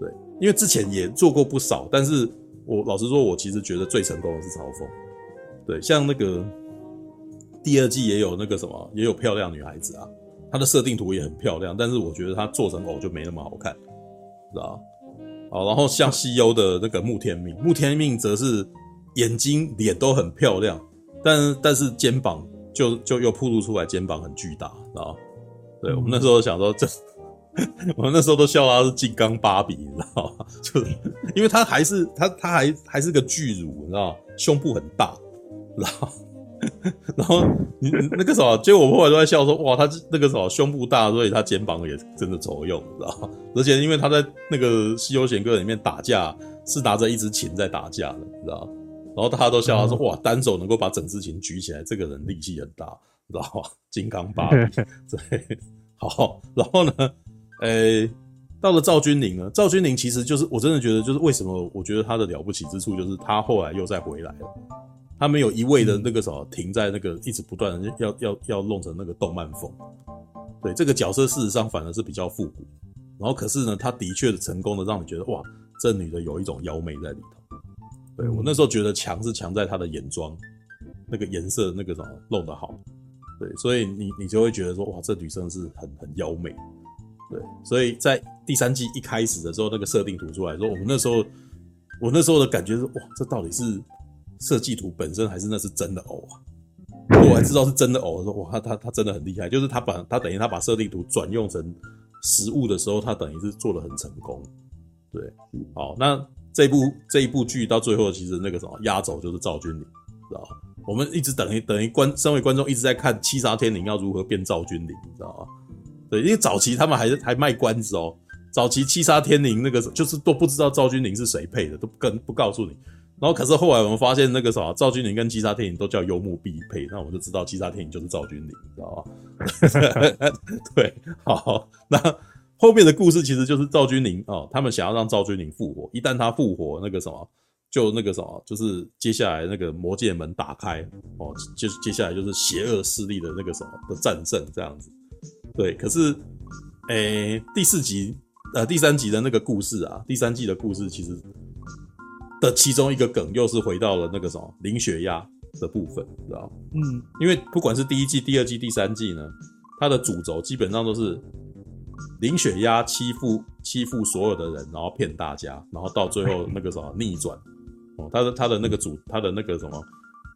对，因为之前也做过不少，但是我老实说，我其实觉得最成功的是曹丰。对，像那个第二季也有那个什么，也有漂亮女孩子啊，她的设定图也很漂亮，但是我觉得她做成偶就没那么好看，知道吧？好，然后像西游的那个慕天命，慕天命则是眼睛、脸都很漂亮，但但是肩膀就就又暴露出来，肩膀很巨大，知道吧？对，我们那时候想说这。我们那时候都笑他是金刚芭比，你知道吗？就是因为他还是他他还还是个巨乳，你知道吗？胸部很大，然后然后你那个什么，结果我后来都在笑说，哇，他那个什么胸部大，所以他肩膀也真的抽用，你知道吗？而且因为他在那个《西游贤歌》里面打架是拿着一支琴在打架的，你知道吗？然后大家都笑他说，哇，单手能够把整支琴举起来，这个人力气很大，知道吗？金刚芭比，对，好，然后呢？诶、欸，到了赵君宁呢？赵君宁其实就是我真的觉得，就是为什么我觉得他的了不起之处，就是他后来又再回来了。他没有一味的那个什么停在那个一直不断的要要要弄成那个动漫风。对，这个角色事实上反而是比较复古。然后可是呢，他的确的成功的让你觉得哇，这女的有一种妖媚在里头。对，我那时候觉得强是强在她的眼妆，那个颜色那个什么弄得好。对，所以你你就会觉得说哇，这女生是很很妖媚。对，所以在第三季一开始的时候，那个设定图出来说，我们那时候，我那时候的感觉是，哇，这到底是设计图本身，还是那是真的偶啊？我还知道是真的偶的时候，哇，他他他真的很厉害，就是他把他等于他把设定图转用成实物的时候，他等于是做的很成功。对，好，那这部这一部剧到最后，其实那个什么压轴就是赵君宁，知道吧？我们一直等于等于观身为观众一直在看七杀天灵要如何变赵君灵，你知道吗？对，因为早期他们还是还卖关子哦。早期七杀天灵那个就是都不知道赵君灵是谁配的，都不跟不告诉你。然后可是后来我们发现那个啥，赵君灵跟七杀天灵都叫幽木必配，那我们就知道七杀天灵就是赵君灵，你知道吗？对，好，那后面的故事其实就是赵君灵哦，他们想要让赵君灵复活，一旦他复活，那个什么就那个什么，就是接下来那个魔界门打开哦，就接下来就是邪恶势力的那个什么的战胜这样子。对，可是，诶、欸，第四集，呃，第三集的那个故事啊，第三季的故事其实的其中一个梗，又是回到了那个什么零血压的部分，知道吗？嗯，因为不管是第一季、第二季、第三季呢，它的主轴基本上都是林雪鸭欺负欺负所有的人，然后骗大家，然后到最后那个什么逆转，哦，他的他的那个主，他的那个什么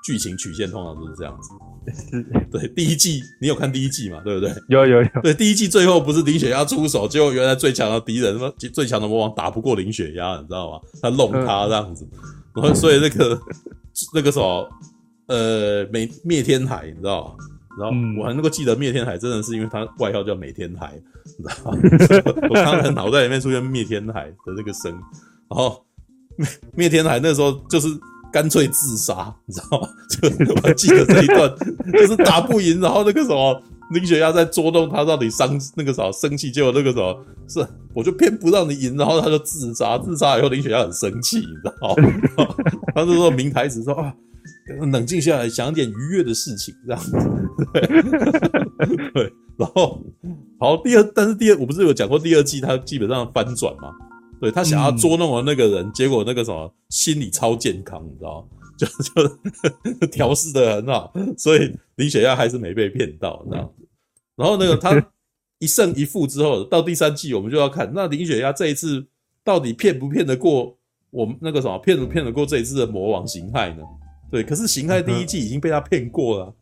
剧情曲线通常都是这样子。对，第一季你有看第一季嘛？对不对？
有有有。
对，第一季最后不是林雪鸭出手，结果原来最强的敌人，最强的魔王打不过林雪鸭，你知道吗？他弄他这样子，然后所以那个那个什么呃，美灭天海，你知道吗？然后我还能够记得灭天海，真的是因为他外号叫美天海，你知道吗？我刚才脑袋里面出现灭天海的那个声，然后灭 灭天海那时候就是。干脆自杀，你知道吗？就我记得这一段，就是打不赢，然后那个什么林雪鸭在捉弄他，到底伤那个啥生气，结果那个什么是我就偏不让你赢，然后他就自杀，自杀以后林雪鸭很生气，你知道吗？他就说明台词说啊，冷静下来，想点愉悦的事情，这样子，对，然后好第二，但是第二我不是有讲过第二季他基本上翻转吗？对，他想要捉弄的那个人，嗯、结果那个什么心理超健康，你知道吗？就就调试的很好，所以林雪亚还是没被骗到这样子。然后那个他一胜一负之后，到第三季我们就要看那林雪亚这一次到底骗不骗得过我们那个什么骗不骗得过这一次的魔王形态呢？对，可是形态第一季已经被他骗过了，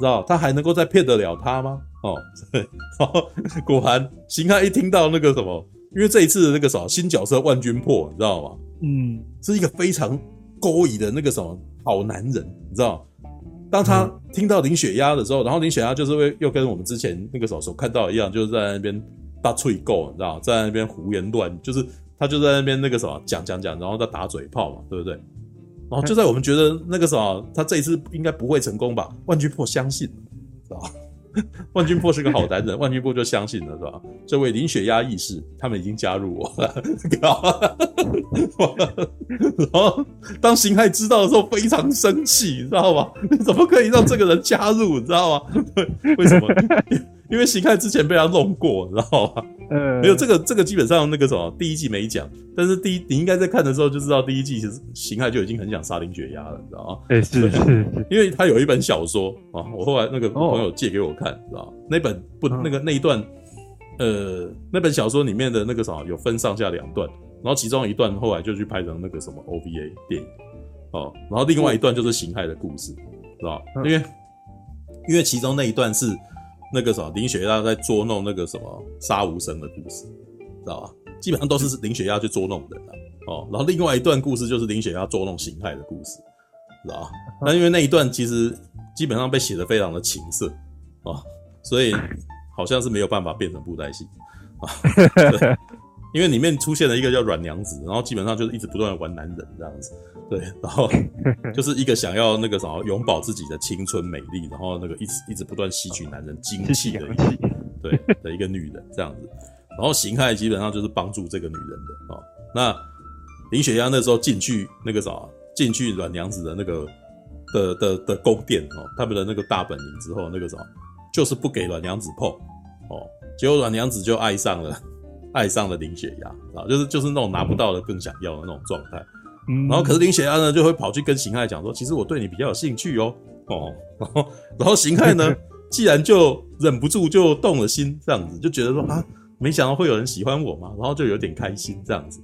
知道他还能够再骗得了他吗？哦，对，然后果然形态一听到那个什么。因为这一次的那个什么新角色万军破，你知道吗？嗯，是一个非常勾引的那个什么好男人，你知道？当他听到林雪鸭的时候，然后林雪鸭就是会又跟我们之前那个时候所看到一样，就是在那边大吹够，你知道，在那边胡言乱，就是他就在那边那个什么讲讲讲，然后在打嘴炮嘛，对不对？然后就在我们觉得那个什么他这一次应该不会成功吧？万军破相信，知道吧？万军破是个好男人，万军破就相信了，是吧？这位林雪鸭义士，他们已经加入我了。然后当形骸知道的时候，非常生气，你知道吗？你怎么可以让这个人加入？你知道吗？为什么？因为形骸之前被他弄过，你知道吗？嗯，没有这个，这个基本上那个什么，第一季没讲。但是第一，你应该在看的时候就知道，第一季其实形骸就已经很想杀林雪鸭了，你知道吗？哎，是 是，因为他有一本小说啊，我后来那个朋友借给我看，知道那本不，那个那一段，呃，那本小说里面的那个什么有分上下两段，然后其中一段后来就去拍成那个什么 OVA 电影哦，然后另外一段就是形骸的故事，知道因为因为其中那一段是。那个什么林雪鸭在捉弄那个什么杀无声的故事，知道吧？基本上都是林雪鸭去捉弄人的哦。然后另外一段故事就是林雪鸭捉弄形骸的故事，知道吧？那因为那一段其实基本上被写的非常的情色哦，所以好像是没有办法变成布袋戏啊。因为里面出现了一个叫软娘子，然后基本上就是一直不断的玩男人这样子。对，然后 就是一个想要那个什么永葆自己的青春美丽，然后那个一直一直不断吸取男人精气的一个对的一个女人这样子，然后形骸基本上就是帮助这个女人的哦。那林雪鸭那时候进去那个啥，进去软娘子的那个的的的宫殿哦，他们的那个大本营之后，那个啥就是不给软娘子碰哦，结果软娘子就爱上了爱上了林雪鸭啊，就是就是那种拿不到的更想要的那种状态。嗯然后，可是林雪鸭呢，就会跑去跟形骸讲说：“其实我对你比较有兴趣哦，哦，然后，然后形骸呢，既然就忍不住就动了心，这样子就觉得说啊，没想到会有人喜欢我嘛，然后就有点开心这样子。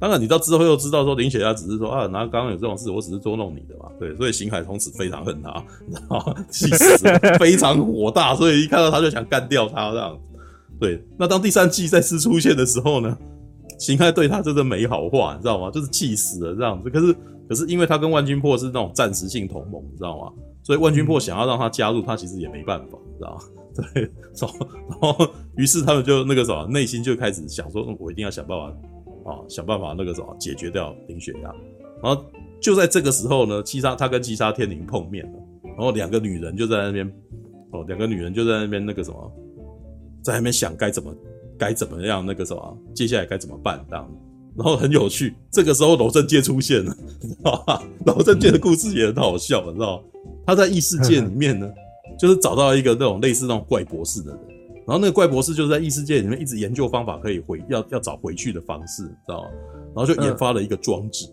当然，你到之后又知道说林雪鸭只是说啊，然后刚刚有这种事，我只是捉弄你的嘛，对，所以邢海从此非常恨他，然后气死，非常火大，所以一看到他就想干掉他这样子。对，那当第三季再次出现的时候呢？” 形骸对他真的没好话，你知道吗？就是气死了这样子。可是，可是因为他跟万钧破是那种暂时性同盟，你知道吗？所以万钧破想要让他加入，他其实也没办法，你知道吗？对，然后然后，于是他们就那个什么，内心就开始想说，我一定要想办法啊，想办法那个什么解决掉林雪鸭。然后就在这个时候呢，七杀他跟七杀天灵碰面了，然后两个女人就在那边，哦，两个女人就在那边那个什么，在那边想该怎么。该怎么样？那个什么，接下来该怎么办？这样，然后很有趣。这个时候，娄正介出现了，你知道吧？娄正介的故事也很好笑，你知道吗？他在异世界里面呢，就是找到一个那种类似那种怪博士的人，然后那个怪博士就是在异世界里面一直研究方法，可以回要要找回去的方式，你知道吗？然后就研发了一个装置。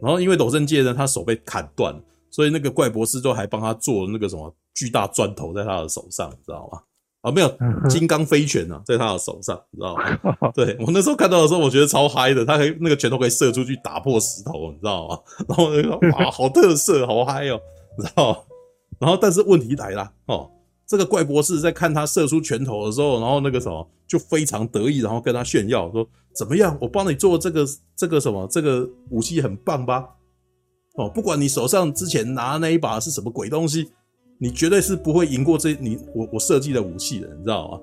然后因为娄正介呢，他手被砍断了，所以那个怪博士就还帮他做了那个什么巨大砖头在他的手上，你知道吗？啊，没有金刚飞拳啊，在他的手上，你知道吗？对，我那时候看到的时候，我觉得超嗨的，他可以那个拳头可以射出去打破石头，你知道吗？然后我就说哇，好特色，好嗨哦，你知道吗？然后但是问题来了哦，这个怪博士在看他射出拳头的时候，然后那个什么就非常得意，然后跟他炫耀说怎么样，我帮你做这个这个什么这个武器很棒吧？哦，不管你手上之前拿的那一把是什么鬼东西。你绝对是不会赢过这你我我设计的武器的，你知道吗？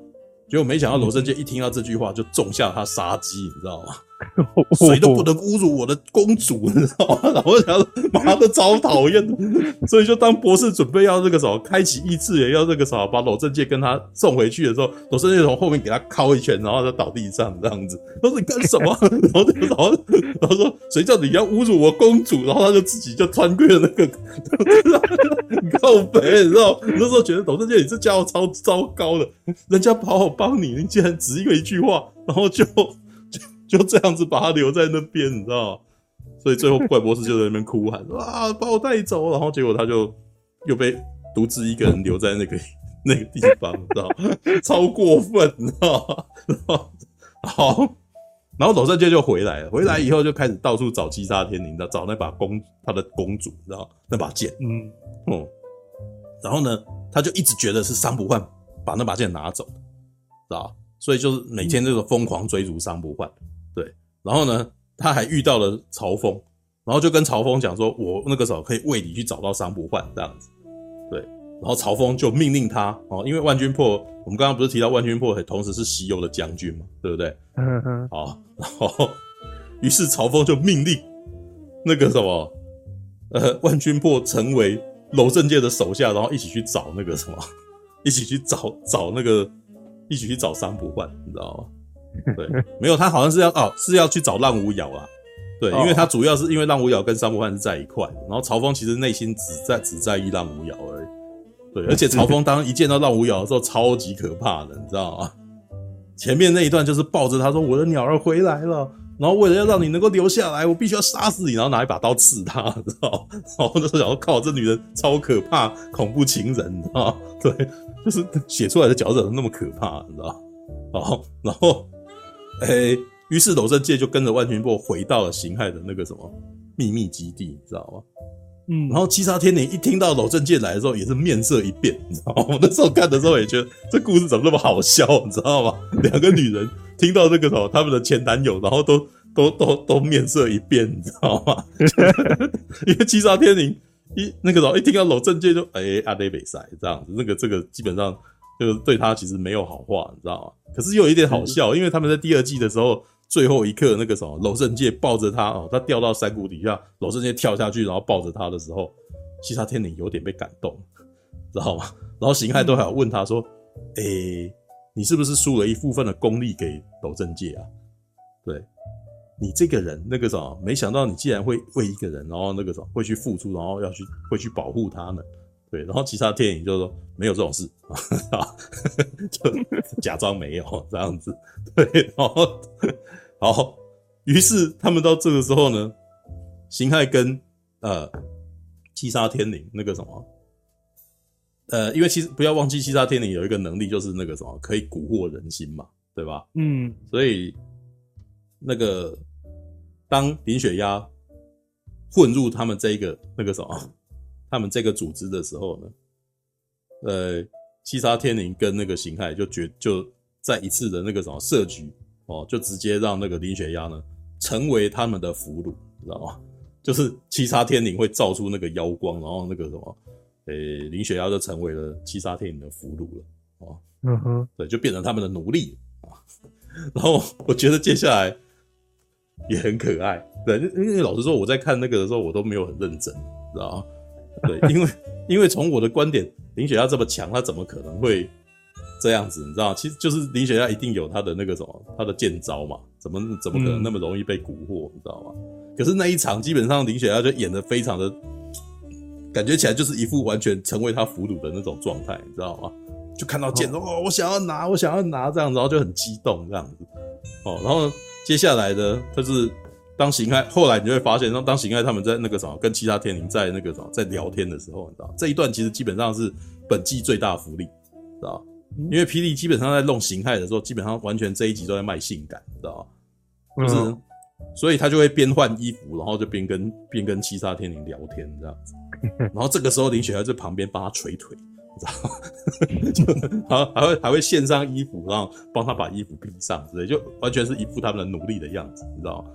结果没想到罗生剑一听到这句话就种下他杀机，你知道吗？谁都不能侮辱我的公主，你知道吗？然后我想说，妈的，超讨厌的！所以就当博士准备要那个什么，开启异次元，要那个什么，把娄正介跟他送回去的时候，娄正介从后面给他敲一拳，然后他倒地上这样子。他说：“你干什么？”然后然后然后说：“谁叫你要侮辱我公主？”然后他就自己就穿越了那个 靠北，你知道？那时候觉得娄正介你这家伙超糟糕的，人家好好帮你，你竟然只因为一句话，然后就。就这样子把他留在那边，你知道吗？所以最后怪博士就在那边哭喊：“ 啊，把我带走！”然后结果他就又被独自一个人留在那个那个地方，你知道吗？超过分，你知道吗？好，然后娄正介就回来了。回来以后就开始到处找七杀天灵，找那把公他的公主，你知道那把剑，嗯嗯。然后呢，他就一直觉得是桑不换把那把剑拿走，知道？所以就是每天这个疯狂追逐桑不换。对，然后呢，他还遇到了曹峰，然后就跟曹峰讲说：“我那个时候可以为你去找到商不换这样子。”对，然后曹峰就命令他哦，因为万军破，我们刚刚不是提到万军破同时是西游的将军嘛，对不对？嗯嗯。好，然后于是曹峰就命令那个什么，呃，万军破成为娄正界的手下，然后一起去找那个什么，一起去找找那个，一起去找商不换，你知道吗？对，没有，他好像是要哦，是要去找浪无瑶啊。对，因为他主要是因为浪无瑶跟三不换是在一块，然后曹峰其实内心只在只在意浪无瑶而已。对，而且曹峰当一见到浪无瑶的时候，超级可怕的，你知道吗？前面那一段就是抱着他说：“我的鸟儿回来了。”然后为了要让你能够留下来，我必须要杀死你，然后拿一把刀刺他，知道？然后那时候想说：“靠，这女人超可怕，恐怖情人，你知道？对，就是写出来的角色那么可怕，你知道？好，然后。哎，于是娄正介就跟着万军破回到了辛亥的那个什么秘密基地，你知道吗？嗯，然后七杀天灵一听到娄正介来的时候，也是面色一变，你知道吗？我 那时候看的时候也觉得这故事怎么那么好笑，你知道吗？两个女人听到这个时候，他们的前男友，然后都都都都面色一变，你知道吗？因为七杀天灵一那个时候一听到娄正介就哎阿雷北塞这样子，那个这个基本上。就是对他其实没有好话，你知道吗？可是又有一点好笑，因为他们在第二季的时候最后一刻，那个什么娄正介抱着他哦，他掉到山谷底下，娄正介跳下去，然后抱着他的时候，西沙天女有点被感动，知道吗？然后邢亥都还有问他说：“诶、欸，你是不是输了一部分的功力给娄正介啊？对，你这个人那个什么，没想到你竟然会为一个人，然后那个什么会去付出，然后要去会去保护他呢。”对，然后七杀天灵就说没有这种事啊，就假装没有这样子。对，然后好，于是他们到这个时候呢，辛亥跟呃七杀天灵那个什么，呃，因为其实不要忘记七杀天灵有一个能力，就是那个什么可以蛊惑人心嘛，对吧？嗯，所以那个当林雪鸭混入他们这一个那个什么。他们这个组织的时候呢，呃，七杀天灵跟那个辛亥就决就在一次的那个什么设局哦，就直接让那个林雪鸭呢成为他们的俘虏，知道吗？就是七杀天灵会照出那个妖光，然后那个什么，呃，林雪鸭就成为了七杀天灵的俘虏了，哦，嗯哼，对，就变成他们的奴隶啊。然后我觉得接下来也很可爱，对，因为老实说我在看那个的时候，我都没有很认真，知道吗？对，因为因为从我的观点，林雪亚这么强，他怎么可能会这样子？你知道，其实就是林雪亚一定有他的那个什么，他的剑招嘛，怎么怎么可能那么容易被蛊惑？你知道吗？可是那一场基本上林雪亚就演的非常的，感觉起来就是一副完全成为他俘虏的那种状态，你知道吗？就看到剑说哦，我想要拿，我想要拿这样子，然后就很激动这样子。哦，然后接下来的就是。当辛亥后来你就会发现，当当辛亥他们在那个什么跟七杀天灵在那个什么在聊天的时候，你知道这一段其实基本上是本季最大福利，知道因为霹雳基本上在弄形态的时候，基本上完全这一集都在卖性感，知道吗？就是，嗯、所以他就会边换衣服，然后就边跟边跟七杀天灵聊天这样子。然后这个时候林雪还在旁边帮他捶腿，你知道吗？就还还会还会献上衣服，然后帮他把衣服披上之类，就完全是一副他们的努力的样子，你知道吗？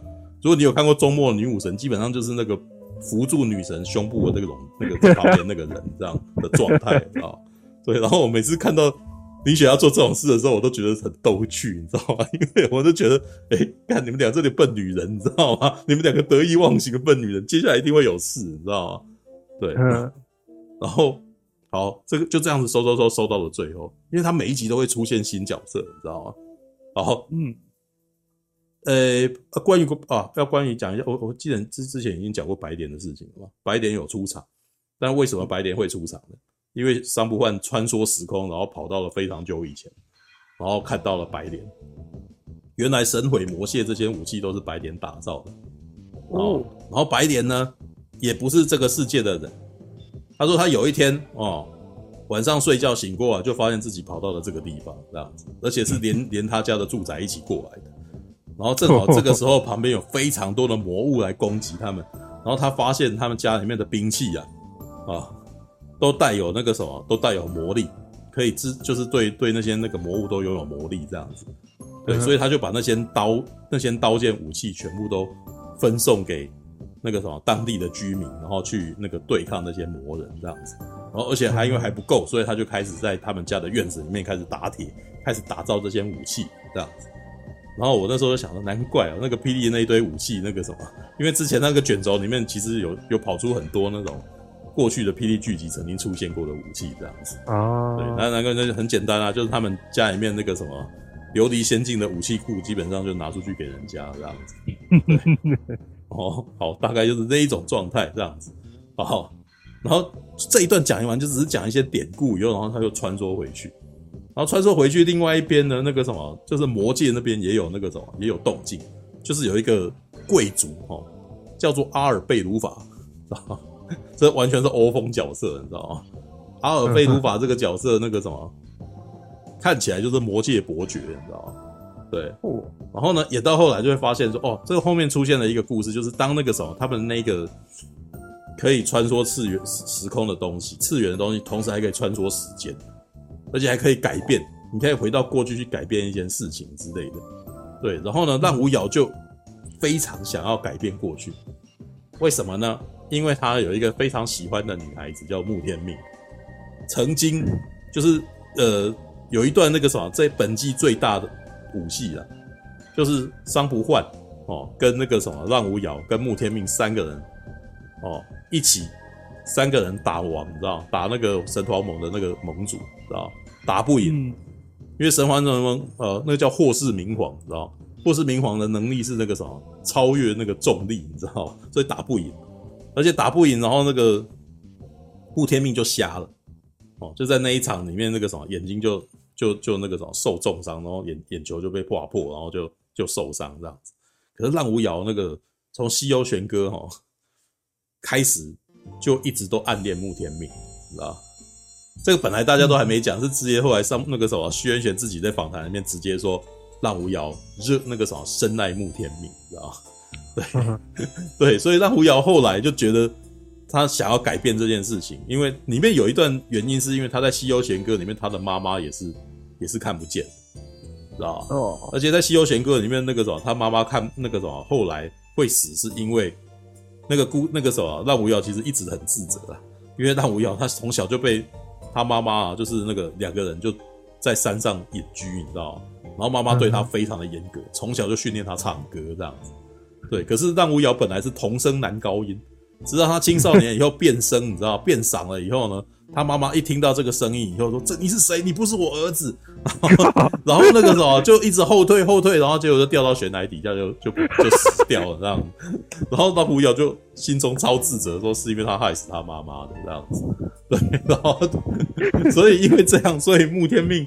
如果你有看过周末女武神，基本上就是那个扶住女神胸部的那种 那个在旁边那个人这样的状态啊。对，然后我每次看到林雪要做这种事的时候，我都觉得很逗趣，你知道吗？因为我都觉得，哎，看你们俩这里笨女人，你知道吗？你们两个得意忘形的笨女人，接下来一定会有事，你知道吗？对，嗯然后好，这个就这样子收收收收到了最后，因为他每一集都会出现新角色，你知道吗？然后，嗯。呃，关于啊，要关于讲一下，我我记得之之前已经讲过白莲的事情了嘛。白莲有出场，但为什么白莲会出场呢？因为桑不换穿梭时空，然后跑到了非常久以前，然后看到了白莲。原来神毁魔械这些武器都是白莲打造的哦。然后白莲呢，也不是这个世界的人。他说他有一天哦，晚上睡觉醒过来，就发现自己跑到了这个地方这样子，而且是连 连他家的住宅一起过来的。然后正好这个时候，旁边有非常多的魔物来攻击他们。然后他发现他们家里面的兵器啊，啊，都带有那个什么，都带有魔力，可以治，就是对对那些那个魔物都拥有魔力这样子。对，所以他就把那些刀、那些刀剑武器全部都分送给那个什么当地的居民，然后去那个对抗那些魔人这样子。然后而且还因为还不够，所以他就开始在他们家的院子里面开始打铁，开始打造这些武器这样子。然后我那时候就想说，难怪啊，那个霹雳那一堆武器，那个什么，因为之前那个卷轴里面其实有有跑出很多那种过去的霹雳剧集曾经出现过的武器这样子啊。对，那那个那就很简单啊，就是他们家里面那个什么琉璃仙境的武器库，基本上就拿出去给人家这样子。对哦，好，大概就是这一种状态这样子。好，然后这一段讲完，就只是讲一些典故以后，然后他就穿梭回去。然后穿梭回去，另外一边的那个什么，就是魔界那边也有那个什么，也有动静，就是有一个贵族哈，叫做阿尔贝鲁法？这完全是欧风角色，你知道吗？阿尔贝鲁法这个角色，那个什么，看起来就是魔界伯爵，你知道吗？对，然后呢，也到后来就会发现说，哦，这个后面出现了一个故事，就是当那个什么，他们那个可以穿梭次元时空的东西，次元的东西，同时还可以穿梭时间。而且还可以改变，你可以回到过去去改变一件事情之类的，对。然后呢，让无尧就非常想要改变过去，为什么呢？因为他有一个非常喜欢的女孩子叫慕天命，曾经就是呃有一段那个什么，在本季最大的武戏啊，就是桑不换哦跟那个什么让无尧跟慕天命三个人哦一起。三个人打王，你知道打那个神皇盟的那个盟主，知道？打不赢，嗯、因为神皇盟呃，那个叫霍氏明皇，知道？霍氏明皇的能力是那个什么？超越那个重力，你知道？所以打不赢，而且打不赢，然后那个顾天命就瞎了，哦，就在那一场里面，那个什么眼睛就就就那个什么受重伤，然后眼眼球就被划破，然后就就受伤这样子。可是浪无遥那个从西游玄歌哈开始。就一直都暗恋慕天命，你知道这个本来大家都还没讲，是直接后来上那个什么徐元玄自己在访谈里面直接说，让吴瑶热那个什么深爱慕天命，知道 对对，所以让吴瑶后来就觉得他想要改变这件事情，因为里面有一段原因是因为他在西游玄歌里面他的妈妈也是也是看不见，知道哦，而且在西游玄歌里面那个什么他妈妈看那个什么后来会死是因为。那个姑那个时候啊，浪无尧其实一直很自责啊，因为让吴瑶他从小就被他妈妈啊，就是那个两个人就在山上隐居，你知道吗？然后妈妈对他非常的严格，从小就训练他唱歌这样子。对，可是让无瑶本来是童声男高音，直到他青少年以后变声，你知道变嗓了以后呢，他妈妈一听到这个声音以后说：“这你是谁？你不是我儿子。”然后那个什么就一直后退后退，然后结果就掉到悬崖底下就，就就死掉了这样。然后那胡瑶就心中超自责，说是因为他害死他妈妈的这样子。对，然后所以因为这样，所以慕天命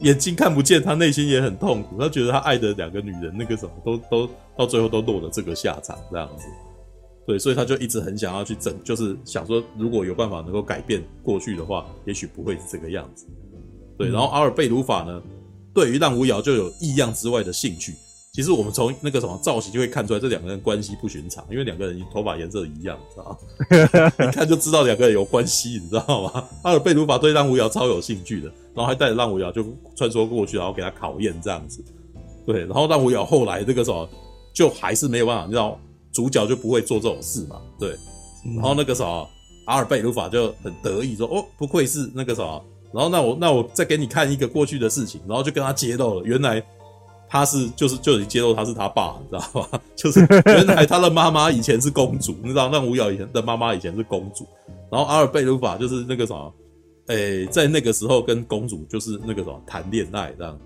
眼睛看不见，他内心也很痛苦。他觉得他爱的两个女人，那个什么都都到最后都落了这个下场这样子。对，所以他就一直很想要去整，就是想说如果有办法能够改变过去的话，也许不会是这个样子。对，然后阿尔贝鲁法呢，对于浪无瑶就有异样之外的兴趣。其实我们从那个什么造型就会看出来，这两个人关系不寻常，因为两个人头发颜色一样，知道吗？一看就知道两个人有关系，你知道吗？阿尔贝鲁法对浪无瑶超有兴趣的，然后还带着浪无瑶就穿梭过去，然后给他考验这样子。对，然后浪无瑶后来这个什么就还是没有办法，你知道主角就不会做这种事嘛？对，然后那个啥阿尔贝鲁法就很得意说：“哦，不愧是那个啥。”然后那我那我再给你看一个过去的事情，然后就跟他揭露了，原来。他是就是就已经揭露他是他爸，你知道吧？就是原来他的妈妈以前是公主，你知道那吴瑶以前的妈妈以前是公主，然后阿尔贝鲁法就是那个什么，诶，在那个时候跟公主就是那个什么谈恋爱这样，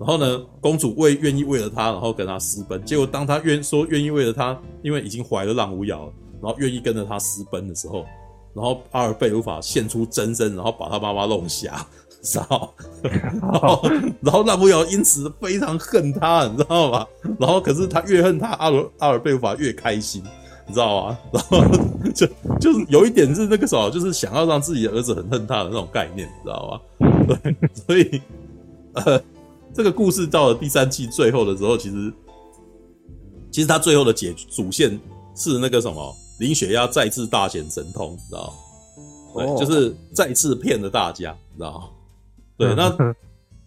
然后呢，公主为愿意为了他，然后跟他私奔，结果当他愿说愿意为了他，因为已经怀了浪无瑶，然后愿意跟着他私奔的时候，然后阿尔贝鲁法现出真身，然后把他妈妈弄瞎。知道，然后，然后浪无瑶因此非常恨他，你知道吗？然后，可是他越恨他，阿尔阿尔贝鲁法越开心，你知道吗？然后就就是有一点是那个时候，就是想要让自己的儿子很恨他的那种概念，你知道吗？对，所以呃，这个故事到了第三季最后的时候，其实其实他最后的解主线是那个什么，林雪鸭再次大显神通，你知道吗？对，就是再次骗了大家，你知道吗？对，那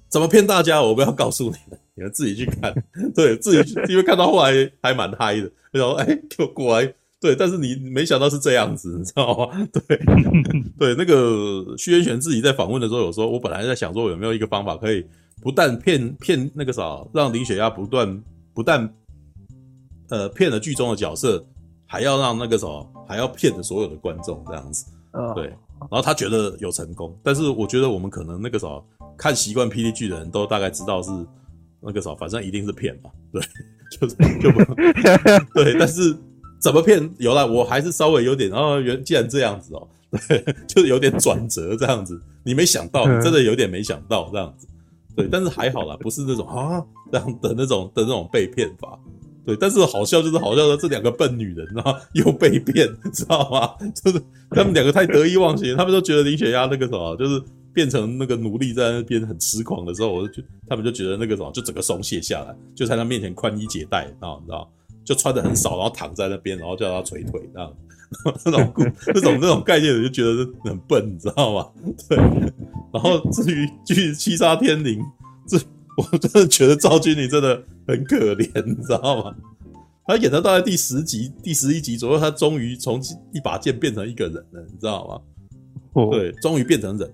怎么骗大家？我不要告诉你们，你们自己去看。对，自己去，因为看到后来还蛮嗨的。然后哎，给我过来。对，但是你没想到是这样子，你知道吗？对，对，那个虚渊玄自己在访问的时候有说，我本来在想说有没有一个方法可以不但骗骗那个啥，让林雪亚不断不但呃骗了剧中的角色，还要让那个什么，还要骗了所有的观众这样子。对。然后他觉得有成功，但是我觉得我们可能那个时候看习惯霹雳剧的人都大概知道是那个时候，反正一定是骗嘛，对，就是就不对，但是怎么骗有了，我还是稍微有点，然后原既然这样子哦，对，就是有点转折这样子，你没想到，真的有点没想到这样子，对，但是还好啦，不是那种啊 这样的那种的那种被骗法。对，但是好笑就是好笑的这两个笨女人，然 后又被骗，知道吗？就是他们两个太得意忘形，他们都觉得林雪鸭那个什么，就是变成那个奴隶在那边很痴狂的时候，我就他们就觉得那个什么，就整个松懈下来，就在他面前宽衣解带，然后你知道，就穿的很少，然后躺在那边，然后叫他捶腿，这样 那种那种那种概念，我就觉得很笨，你知道吗？对。然后至于去七杀天灵，这。我真的觉得赵君凌真的很可怜，你知道吗？他演到大概第十集、第十一集左右，他终于从一把剑变成一个人了，你知道吗？哦，对，终于变成人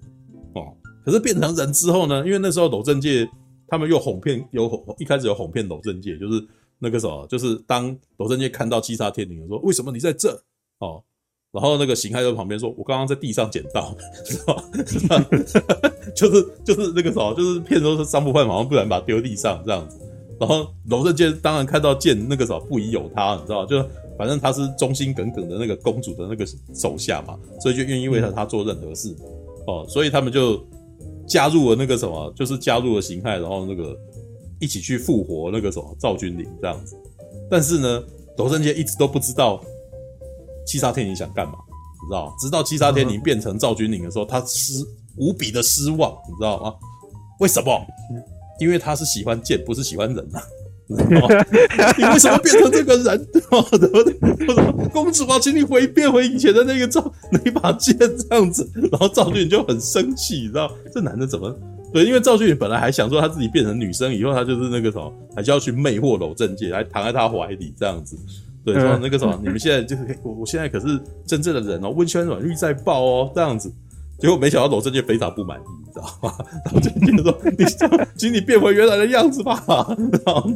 哦。可是变成人之后呢？因为那时候娄正介他们又哄骗，有一开始有哄骗娄正介，就是那个什么，就是当娄正杰看到七杀天灵说：“为什么你在这？”哦。然后那个邢亥在旁边说：“我刚刚在地上捡到，知道吗？就是就是那个什么，就是骗说是商不犯，好像不然把它丢地上这样子。然后娄正介当然看到剑那个什么不疑有他，你知道就反正他是忠心耿耿的那个公主的那个手下嘛，所以就愿意为了他做任何事哦。所以他们就加入了那个什么，就是加入了邢亥，然后那个一起去复活那个什么赵君凌这样子。但是呢，娄正杰一直都不知道。”七杀天灵想干嘛？你知道？直到七杀天灵变成赵君凌的时候，他失无比的失望，你知道吗？为什么？因为他是喜欢剑，不是喜欢人啊！你？为什么变成这个人？我说公主啊，请你回变回以前的那个赵那把剑这样子。然后赵君凌就很生气，你知道这男的怎么？对，因为赵俊宇本来还想说他自己变成女生以后，他就是那个什么，还是要去魅惑娄正介，还躺在他怀里这样子。对，说那个什么，你们现在就是我，我现在可是真正的人哦，温泉软玉在抱哦，这样子，结果没想到娄正介非常不满意，你知道吗？娄正介说：“你请你变回原来的样子吧。”然后，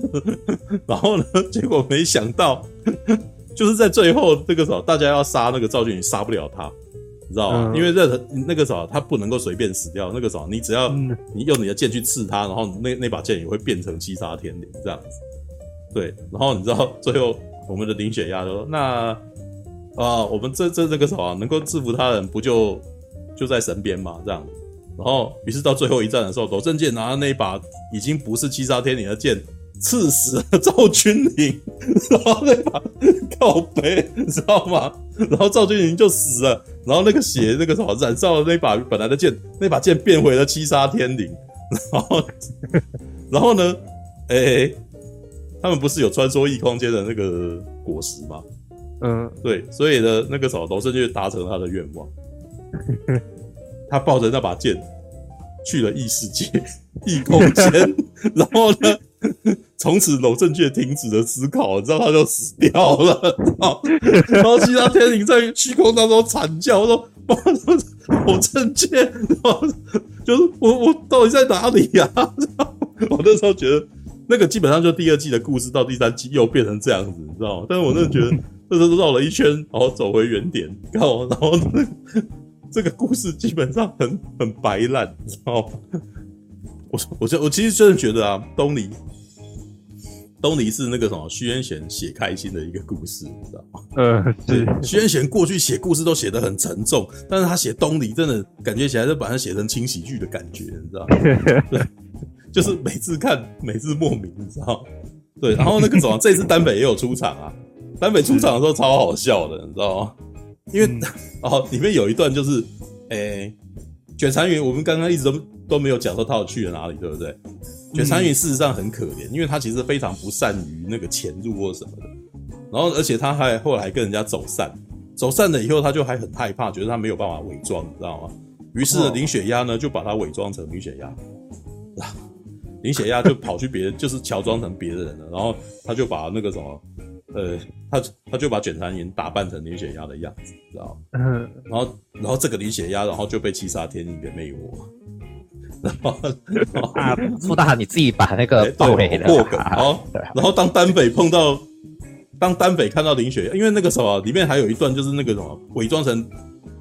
然后呢？结果没想到，就是在最后这个时候，大家要杀那个赵俊宇，杀不了他，你知道吗？嗯、因为任何那个时候他不能够随便死掉。那个时候，你只要你用你的剑去刺他，然后那那把剑也会变成七杀天灵这样子。对，然后你知道最后。我们的林雪鸭说：“那啊，我们这这这个什么能够制服他人，不就就在身边嘛？这样。然后，于是到最后一战的时候，娄正剑拿的那一把已经不是七杀天灵的剑，刺死了赵君凌，然后那把靠北，你知道吗？然后赵君凌就死了。然后那个血那个什么染上了那把本来的剑，那把剑变回了七杀天灵，然后 然后呢，哎、欸，他们不是有穿梭异空间的那个果实吗？
嗯，
对，所以呢，那个什么楼正确达成了他的愿望，他抱着那把剑去了异世界、异空间，然后呢，从此楼正确停止了思考，你知道他就死掉了，然后其他天灵在虚空当中惨叫说：“楼正确，就是我我到底在哪里呀、啊？”我那时候觉得，那个基本上就第二季的故事到第三季又变成这样子，你知道吗？但是我真的觉得。这都绕了一圈，然后走回原点，然后，然后这个故事基本上很很白烂，你知道吗？我我我其实真的觉得啊，东尼东尼是那个什么徐渊贤写开心的一个故事，你知道吗？
嗯，对，
虚 渊贤过去写故事都写得很沉重，但是他写东尼真的感觉起来就把它写成轻喜剧的感觉，你知道吗？对，就是每次看每次莫名，你知道吗？对，然后那个什么，这次丹北也有出场啊。丹北出场的时候超好笑的，你知道吗？因为、嗯、哦，里面有一段就是，诶、欸，卷残云，我们刚刚一直都都没有讲说他要去了哪里，对不对？卷残云事实上很可怜，因为他其实非常不善于那个潜入或什么的，然后而且他还后来跟人家走散，走散了以后他就还很害怕，觉得他没有办法伪装，你知道吗？于是林雪鸭呢就把他伪装成林雪鸭，林雪鸭就跑去别人，就是乔装成别的人了，然后他就把那个什么。呃，他他就把卷残云打扮成林雪鸭的样子，知道吗？嗯，然后然后这个林雪鸭，然后就被七杀天灵给魅惑，然后然后
啊，苏大你自己把那个爆雷了，
破梗，然后然后当丹北碰到，当丹北看到林雪，因为那个时候里面还有一段就是那个什么伪装成，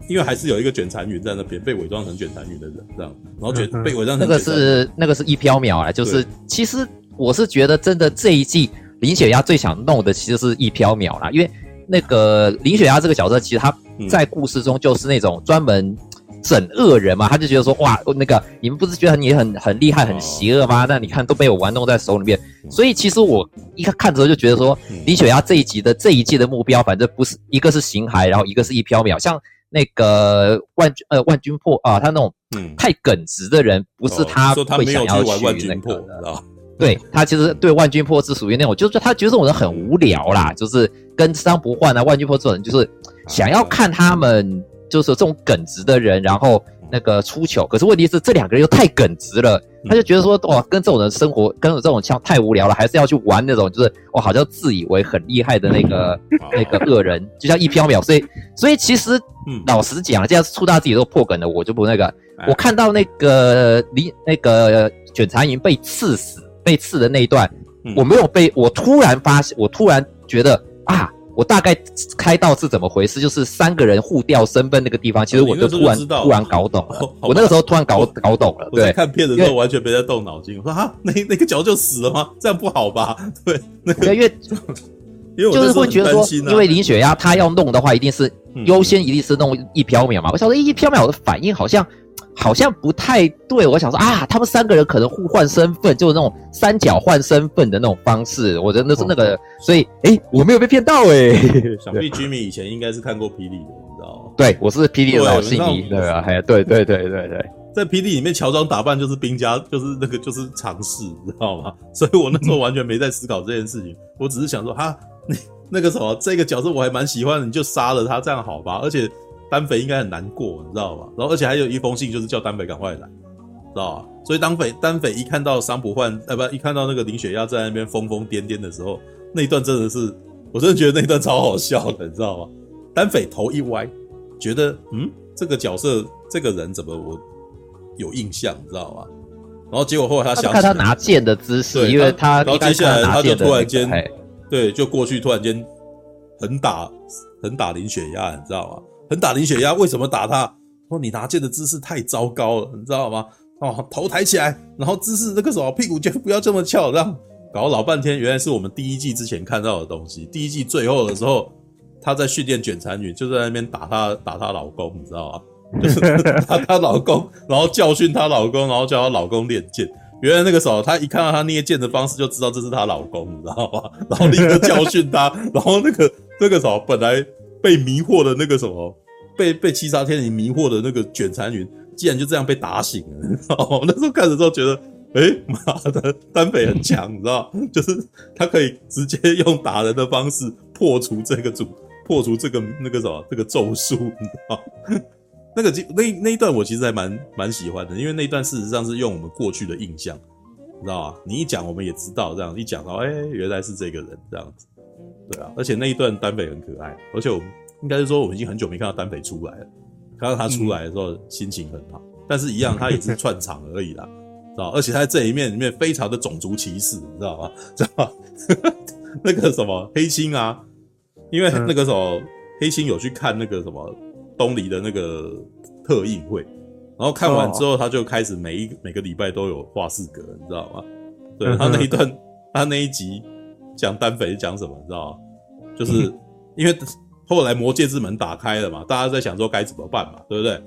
因为还是有一个卷残云在那边被伪装成卷残云的人这样，然后卷被伪装成那
个是那个是一飘渺啊，就是其实我是觉得真的这一季。林雪鸭最想弄的其实是一飘渺啦，因为那个林雪鸭这个角色，其实他在故事中就是那种专门整恶人嘛，他就觉得说哇，那个你们不是觉得你很很厉害、很邪恶吗？那你看都被我玩弄在手里面，所以其实我一看看着就觉得说，林雪鸭这一集的这一季的目标，反正不是一个是形骸，然后一个是一飘渺，像那个万呃万军破啊，他那种太耿直的人，不是他会想要去那个的。对他其实对万军破是属于那种，就是他觉得这种人很无聊啦，就是跟商不换啊，万军破这种人就是想要看他们就是这种耿直的人，然后那个出糗。可是问题是这两个人又太耿直了，他就觉得说哇，跟这种人生活跟这种像太无聊了，还是要去玩那种就是哇，好像自以为很厉害的那个 那个恶人，就像一飘渺。所以所以其实老实讲，这样出大自己都破梗了，我就不那个。我看到那个李那个卷残云被刺死。被刺的那一段，我没有被，我突然发现，我突然觉得啊，我大概开到是怎么回事，就是三个人互调身份那个地方，其实我就突然突然搞懂了，我那个时候突然搞搞懂了。对，
看片的时候完全没在动脑筋，我说哈，那那个脚就死了吗？这样不好吧？对，那个
因为 因为就是会觉得说，因为林雪鸭她要弄的话，一定是优先一定是弄一飘渺嘛。我想说一飘渺的反应好像。好像不太对，我想说啊，他们三个人可能互换身份，就是那种三角换身份的那种方式。我觉得那是那个，所以哎、欸，我没有被骗到哎、欸。
想必 Jimmy 以前应该是看过霹雳的，你知道吗？
对，我是霹雳的老戏迷，对啊，还对对对对对，
在霹雳里面乔装打扮就是兵家，就是那个就是常事，你知道吗？所以我那时候完全没在思考这件事情，我只是想说哈，那 那个什么这个角色我还蛮喜欢的，你就杀了他，这样好吧？而且。丹匪应该很难过，你知道吧？然后而且还有一封信，就是叫丹匪赶快来，知道吧？所以当匪丹匪一看到桑不换，呃，不，一看到那个林雪亚在那边疯疯癫癫的时候，那一段真的是，我真的觉得那一段超好笑的，你知道吗？丹匪头一歪，觉得嗯，这个角色这个人怎么我有印象，你知道吗？然后结果后来他想起
看他拿剑的姿势，因为他，
然后接下来他就突然间，对，就过去突然间横打横打林雪亚，你知道吗？横打林雪鸭，为什么打他？说你拿剑的姿势太糟糕了，你知道吗？哦，头抬起来，然后姿势那个什么屁股就不要这么翘，这样搞了老半天，原来是我们第一季之前看到的东西。第一季最后的时候，他在训练卷残女，就在那边打她打她老公，你知道吗？就是打她老公，然后教训她老公，然后叫她老公练剑。原来那个时候，她一看到他捏剑的方式，就知道这是她老公，你知道吗？然后立刻教训他，然后那个 那个时候本来被迷惑的那个什么。被被七杀天女迷惑的那个卷残云，竟然就这样被打醒了。你知道吗？那时候看的时候觉得，哎、妈的，单北很强，你知道，就是他可以直接用打人的方式破除这个主，破除这个那个什么这个咒术，你知道。那个那那一段我其实还蛮蛮喜欢的，因为那一段事实上是用我们过去的印象，你知道吧？你一讲我们也知道，这样一讲到，哎、原来是这个人这样子，对啊。而且那一段单北很可爱，而且我们应该是说我们已经很久没看到单北出来了，看到他出来的时候心情很好。但是，一样他也是串场而已啦，知道？而且他在这一面里面非常的种族歧视，你知道吗？知道吗？那个什么黑心啊，因为那个什么黑心有去看那个什么。东篱的那个特映会，然后看完之后，他就开始每一每个礼拜都有画四格，你知道吗？对，他那一段，他那一集讲单飞讲什么，你知道吗？就是因为后来魔界之门打开了嘛，大家在想说该怎么办嘛，对不对？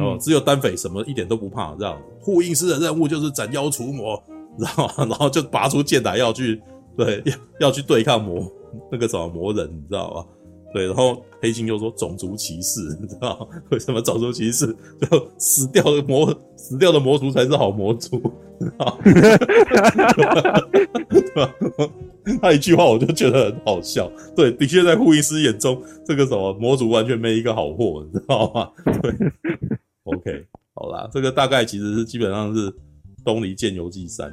哦，只有单匪什么一点都不怕，这样护印师的任务就是斩妖除魔，知道吗？然后就拔出剑来要去，对，要要去对抗魔那个什么魔人，你知道吗？对，然后黑金又说种族歧视，你知道为什么种族歧视？就死掉的魔，死掉的魔族才是好魔族，知道 他一句话我就觉得很好笑。对，的确在护医师眼中，这个什么魔族完全没一个好货，你知道吗？对，OK，好啦，这个大概其实是基本上是东离剑游记三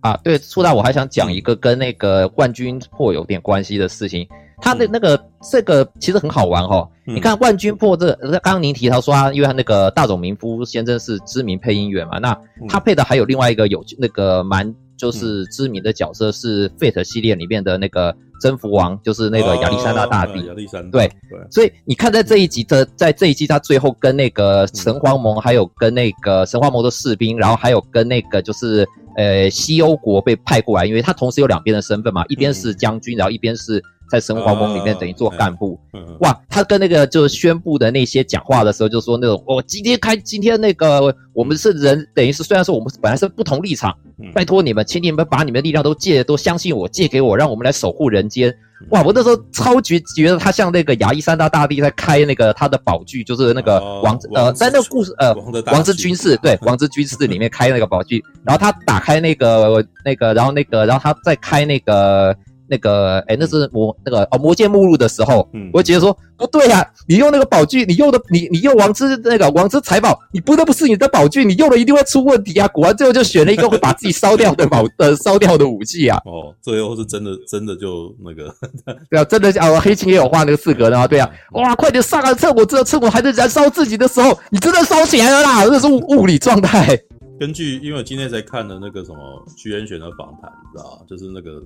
啊。对，初大我还想讲一个跟那个冠军破有点关系的事情。他的那个这个其实很好玩哈，你看万军破这个，刚刚您提到说他，因为他那个大冢明夫先生是知名配音员嘛，那他配的还有另外一个有那个蛮就是知名的角色是 Fate 系列里面的那个征服王，就是那个亚历山大大帝。亚历山大。对对。所以你看在这一集的，在这一集他最后跟那个神荒盟，还有跟那个神荒盟的士兵，然后还有跟那个就是呃西欧国被派过来，因为他同时有两边的身份嘛，一边是将军，然后一边是。在神皇盟里面等于做干部，哇，他跟那个就是宣布的那些讲话的时候，就说那种哦，今天开今天那个我们是人，等于是虽然说我们本来是不同立场，拜托你们，请你们把你们的力量都借都相信我，借给我，让我们来守护人间。哇，我那时候超级觉得他像那个亚历山大大帝在开那个他的宝具，就是那个王呃，在那个故事呃王之军事对 王之军事里面开那个宝具，然后他打开那个那个，然后那个然后他再开那个。那个，哎、欸，那是魔那个哦，魔界目录的时候，嗯，我觉得说不对呀、啊，你用那个宝具，你用的你你用王之那个王之财宝，你不得不是你的宝具，你用了一定会出问题啊！果然最后就选了一个会把自己烧掉的宝呃烧掉的武器啊！
哦，最后是真的真的就那个，
对啊，真的啊，黑青也有画那个四格的啊，对啊，哇，快点上啊趁我这趁我还在燃烧自己的时候，你真的烧起来了啦！这是物物理状态。
根据因为我今天才看的那个什么徐元玄的访谈，你知道吗？就是那个。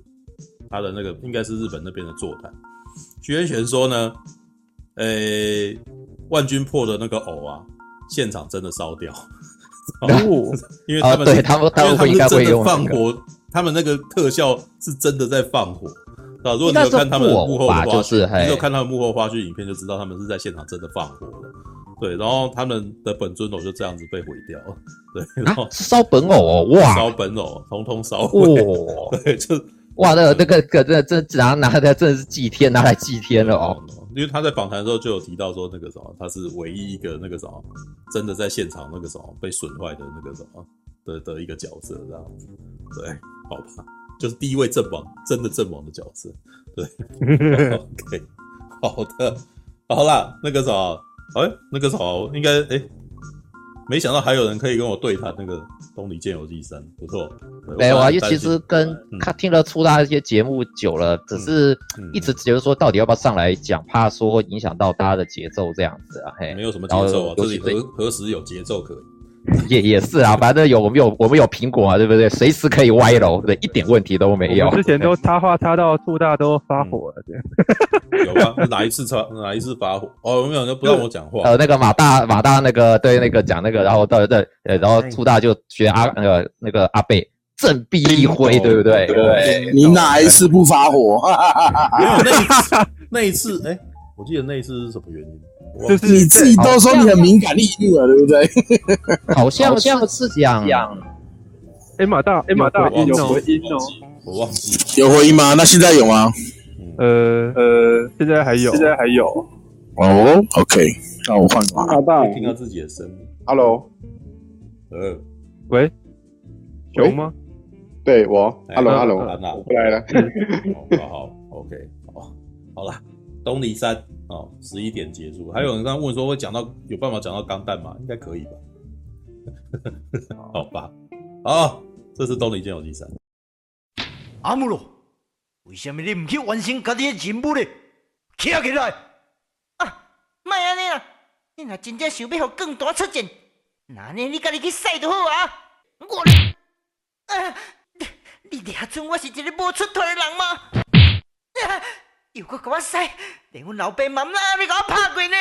他的那个应该是日本那边的座谈，徐元玄说呢，呃、欸，万军破的那个偶啊，现场真的烧掉，哦，因为他们对，他们他们是真的放火，他们那个特效是真的在放火，啊，如果你有看他们幕后的花絮，你有看他们幕后花絮影片，就知道他们是在现场真的放火了，对，然后他们的本尊偶就这样子被毁掉了，对，然后
烧本偶哦，哇，
烧本偶，通通烧毁，对，就。
哇，那个那个可真的真拿拿的真的是祭天，拿来祭天了哦。
因为他在访谈的时候就有提到说，那个什么，他是唯一一个那个什么，真的在现场那个什么被损坏的那个什么的的一个角色这样子。对，好吧，就是第一位阵亡，真的阵亡的角色。对，OK，好的，好啦，那个什么，哎，那个什么，应该哎。没想到还有人可以跟我对谈那个《东离剑游记三》，不错。
没有啊，因为其实跟他听了出他一些节目久了，嗯、只是一直觉得说到底要不要上来讲，怕说影响到大家的节奏这样子啊。嘿，
没有什么节奏啊，这里何何时有节奏可言？
也也是啊，反正有我们有我们有苹果啊，对不对？随时可以歪楼，对，一点问题都没有。
之前都插话插到兔大都发火了，这样。
有啊，哪一次插哪一次发火？哦，没有，就不让我讲话。
呃，那个马大马大那个对那个讲那个，然后对对，然后兔大就学阿那个那个阿贝振臂一挥，对不对？对。
你哪一次不发火？
没有那一次，那一次，哎，我记得那一次是什么原因？
就是你自己都说你很敏感力度了，对不对？
好像像是讲，
哎马大，哎马大，有回音哦，
我忘记
有回音吗？那现在有吗？
呃呃，现在还有，现在还有。
哦，OK，那我换个。
老大，
听到自己的声音。
Hello，
呃，
喂，熊吗？
对我，Hello，Hello，
我
回来了。
好好，OK，好，好了，东尼山哦，十一点结束。还有人刚刚问说会讲到有办法讲到钢弹吗？应该可以吧？好吧，好，这是东尼剑游记三。
阿姆罗，为什么你唔去完成家己的任务呢？起来起来！
啊，莫安尼啦！你若真正想要互更大出战，那呢你家己去使就好啊！我，啊，你你俩准我是一个无出头的人吗？啊，又搁甲我使，连阮老爸妈妈你甲我拍过呢！